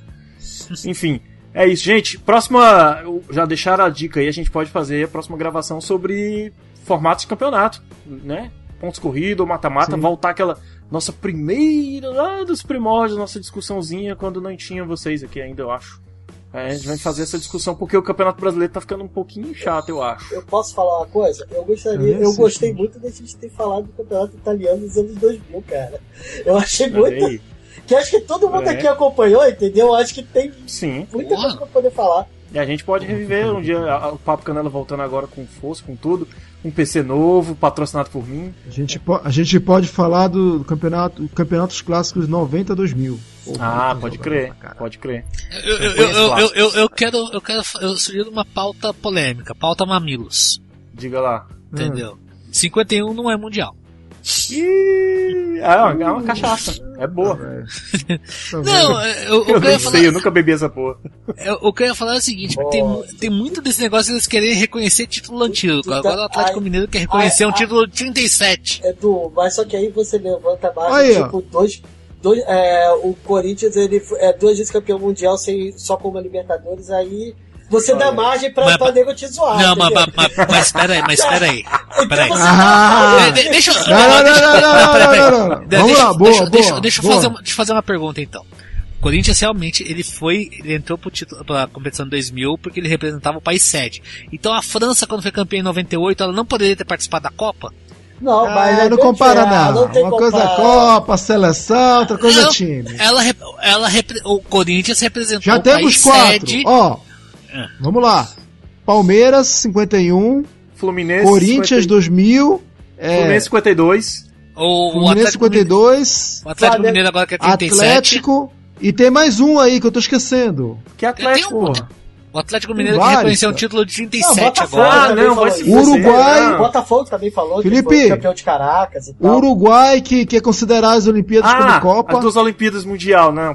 C: Enfim, é isso, gente. Próxima. Já deixaram a dica aí, a gente pode fazer a próxima gravação sobre formatos de campeonato, né? pontos corridos, mata-mata, voltar aquela nossa primeira, lá dos primórdios, nossa discussãozinha, quando não tinha vocês aqui ainda, eu acho. É, a gente vai fazer essa discussão porque o Campeonato Brasileiro tá ficando um pouquinho chato, eu acho.
F: Eu posso falar uma coisa? Eu gostaria,
E: Eu
F: gostei
E: sim.
F: muito da gente ter falado do campeonato italiano nos anos 2000, cara. Eu achei
C: Olha
F: muito.
C: aí.
F: Que acho que todo mundo
C: É.
F: aqui acompanhou, entendeu? Eu acho que tem
C: Sim.
F: muita
D: Porra.
F: coisa pra poder falar.
C: E a gente pode reviver um dia o Papo Canela voltando agora com força, com tudo. Um PC novo, patrocinado por mim.
E: A gente, po- a gente pode falar do, campeonato, campeonatos clássicos 90 2000. Pô,
C: Ah, pode crer, pode crer.
D: Eu, eu, eu, eu, eu, eu, eu quero, eu quero, eu sugiro uma pauta polêmica, pauta mamilos,
C: Diga lá.
D: entendeu? 51 não é mundial.
C: Ih, é uma, é uma cachaça. É boa.
E: É.
D: Não, é, eu,
C: Eu
D: eu falar,
C: sei, eu nunca bebi essa porra.
D: eu- o que eu ia falar é o seguinte, tem, tem muito desse negócio de eles quererem reconhecer título antigo.
F: Então,
D: Agora o Atlético
F: ai,
D: Mineiro quer reconhecer
F: ai,
D: um
F: ai.
D: título de 37.
F: Edu, mas só que aí você levanta mais,
E: Aí, ó.
F: tipo, dois. dois é, o Corinthians ele é duas vezes campeão mundial sem, só com uma Libertadores, aí você dá margem pra,
D: Mas-
F: pra nego te zoar.
D: Não, mas, mas, mas, mas espera aí, mas espera aí. Espera aí.
F: Então você
E: Ah!
D: De- de- Deixa eu.
E: Não, não, não,
D: deixa-
E: não.
D: De-
E: Vamos lá, boa, boa,
D: Deixa eu
E: boa.
D: fazer uma- deixa eu fazer uma pergunta então. O Corinthians realmente ele foi, ele entrou pro título, pra competição 2000 porque ele representava o país sede. Então a França quando foi campeã em 98, ela não poderia ter participado da Copa?
F: Não,
E: Ah,
F: mas
E: não compara não.
F: tem
E: Uma coisa é
F: compara.
E: Copa, seleção, outra coisa é time.
D: Ela, ela repre- o Corinthians representou
E: Já
D: o
E: temos
D: país
E: quatro.
D: sede.
E: Ó,
D: É.
E: vamos lá. Palmeiras 51,
C: Fluminense.
E: Corinthians 2000, é,
C: Fluminense 52.
D: O, o
E: Fluminense
D: Atlético, Mineiro-
E: 52,
D: o Atlético Mineiro agora que é 37.
E: Atlético e tem mais um aí que eu tô esquecendo.
C: Que Atlético,
D: um-
C: porra.
D: O Atlético Mineiro que reconheceu um título de
F: Não,
D: 37
F: Botafogo
D: agora.
C: Ah,
F: também
C: não,
F: falou
C: vai se.
E: Uruguai.
C: Não.
F: O Botafogo também falou
E: Felipe.
F: que foi campeão de Caracas e tal.
E: Uruguai que quer considerar as Olimpíadas
C: Ah,
E: como Copa.
C: as duas Olimpíadas Mundial, não.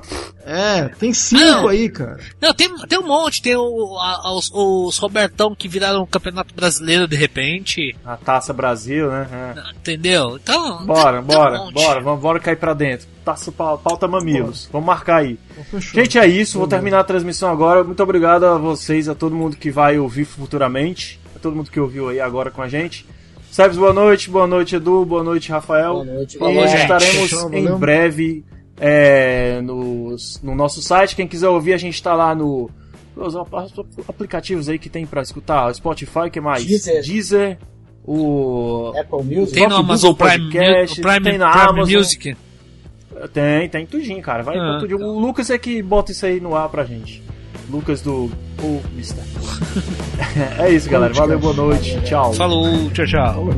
E: É, tem cinco
D: Não.
E: aí, cara.
D: Não, tem, tem um monte. Tem o, a- os, os Robertão que viraram o Campeonato Brasileiro de repente.
C: A Taça Brasil, né? É.
D: Entendeu? Então.
C: Bora,
D: tem- tem um
C: bora, bora, vamos bora cair pra dentro. Taça pau- pauta mamilos. Vamos marcar aí.
E: Fechou.
C: Gente, é isso. Vou terminar a transmissão agora. Muito obrigado a vocês, a todo mundo que vai ouvir futuramente. A todo mundo que ouviu aí agora com a gente. Sebes, boa noite. Boa noite, Edu. Boa noite, Rafael.
F: Boa noite,
C: E
F: galera.
C: estaremos
E: Tchau,
C: em
E: valeu.
C: breve é, nos- no nosso site. Quem quiser ouvir, a gente tá lá no. Os ap- aplicativos aí que tem pra escutar. Spotify, que mais?
F: Deezer.
C: Deezer o.
F: Apple Music.
D: Tem no Amazon Prime,
C: Podcast,
D: Prime,
C: tem na
D: Prime
C: Amazon.
D: Music.
C: Tem, tem tudinho, cara. Vai
D: Ah.
C: tudinho. O Lucas é que bota isso aí no ar pra gente. Lucas do. O Mister. é isso, galera. Valeu, boa noite. Tchau.
D: Falou, tchau, tchau.
E: Falou.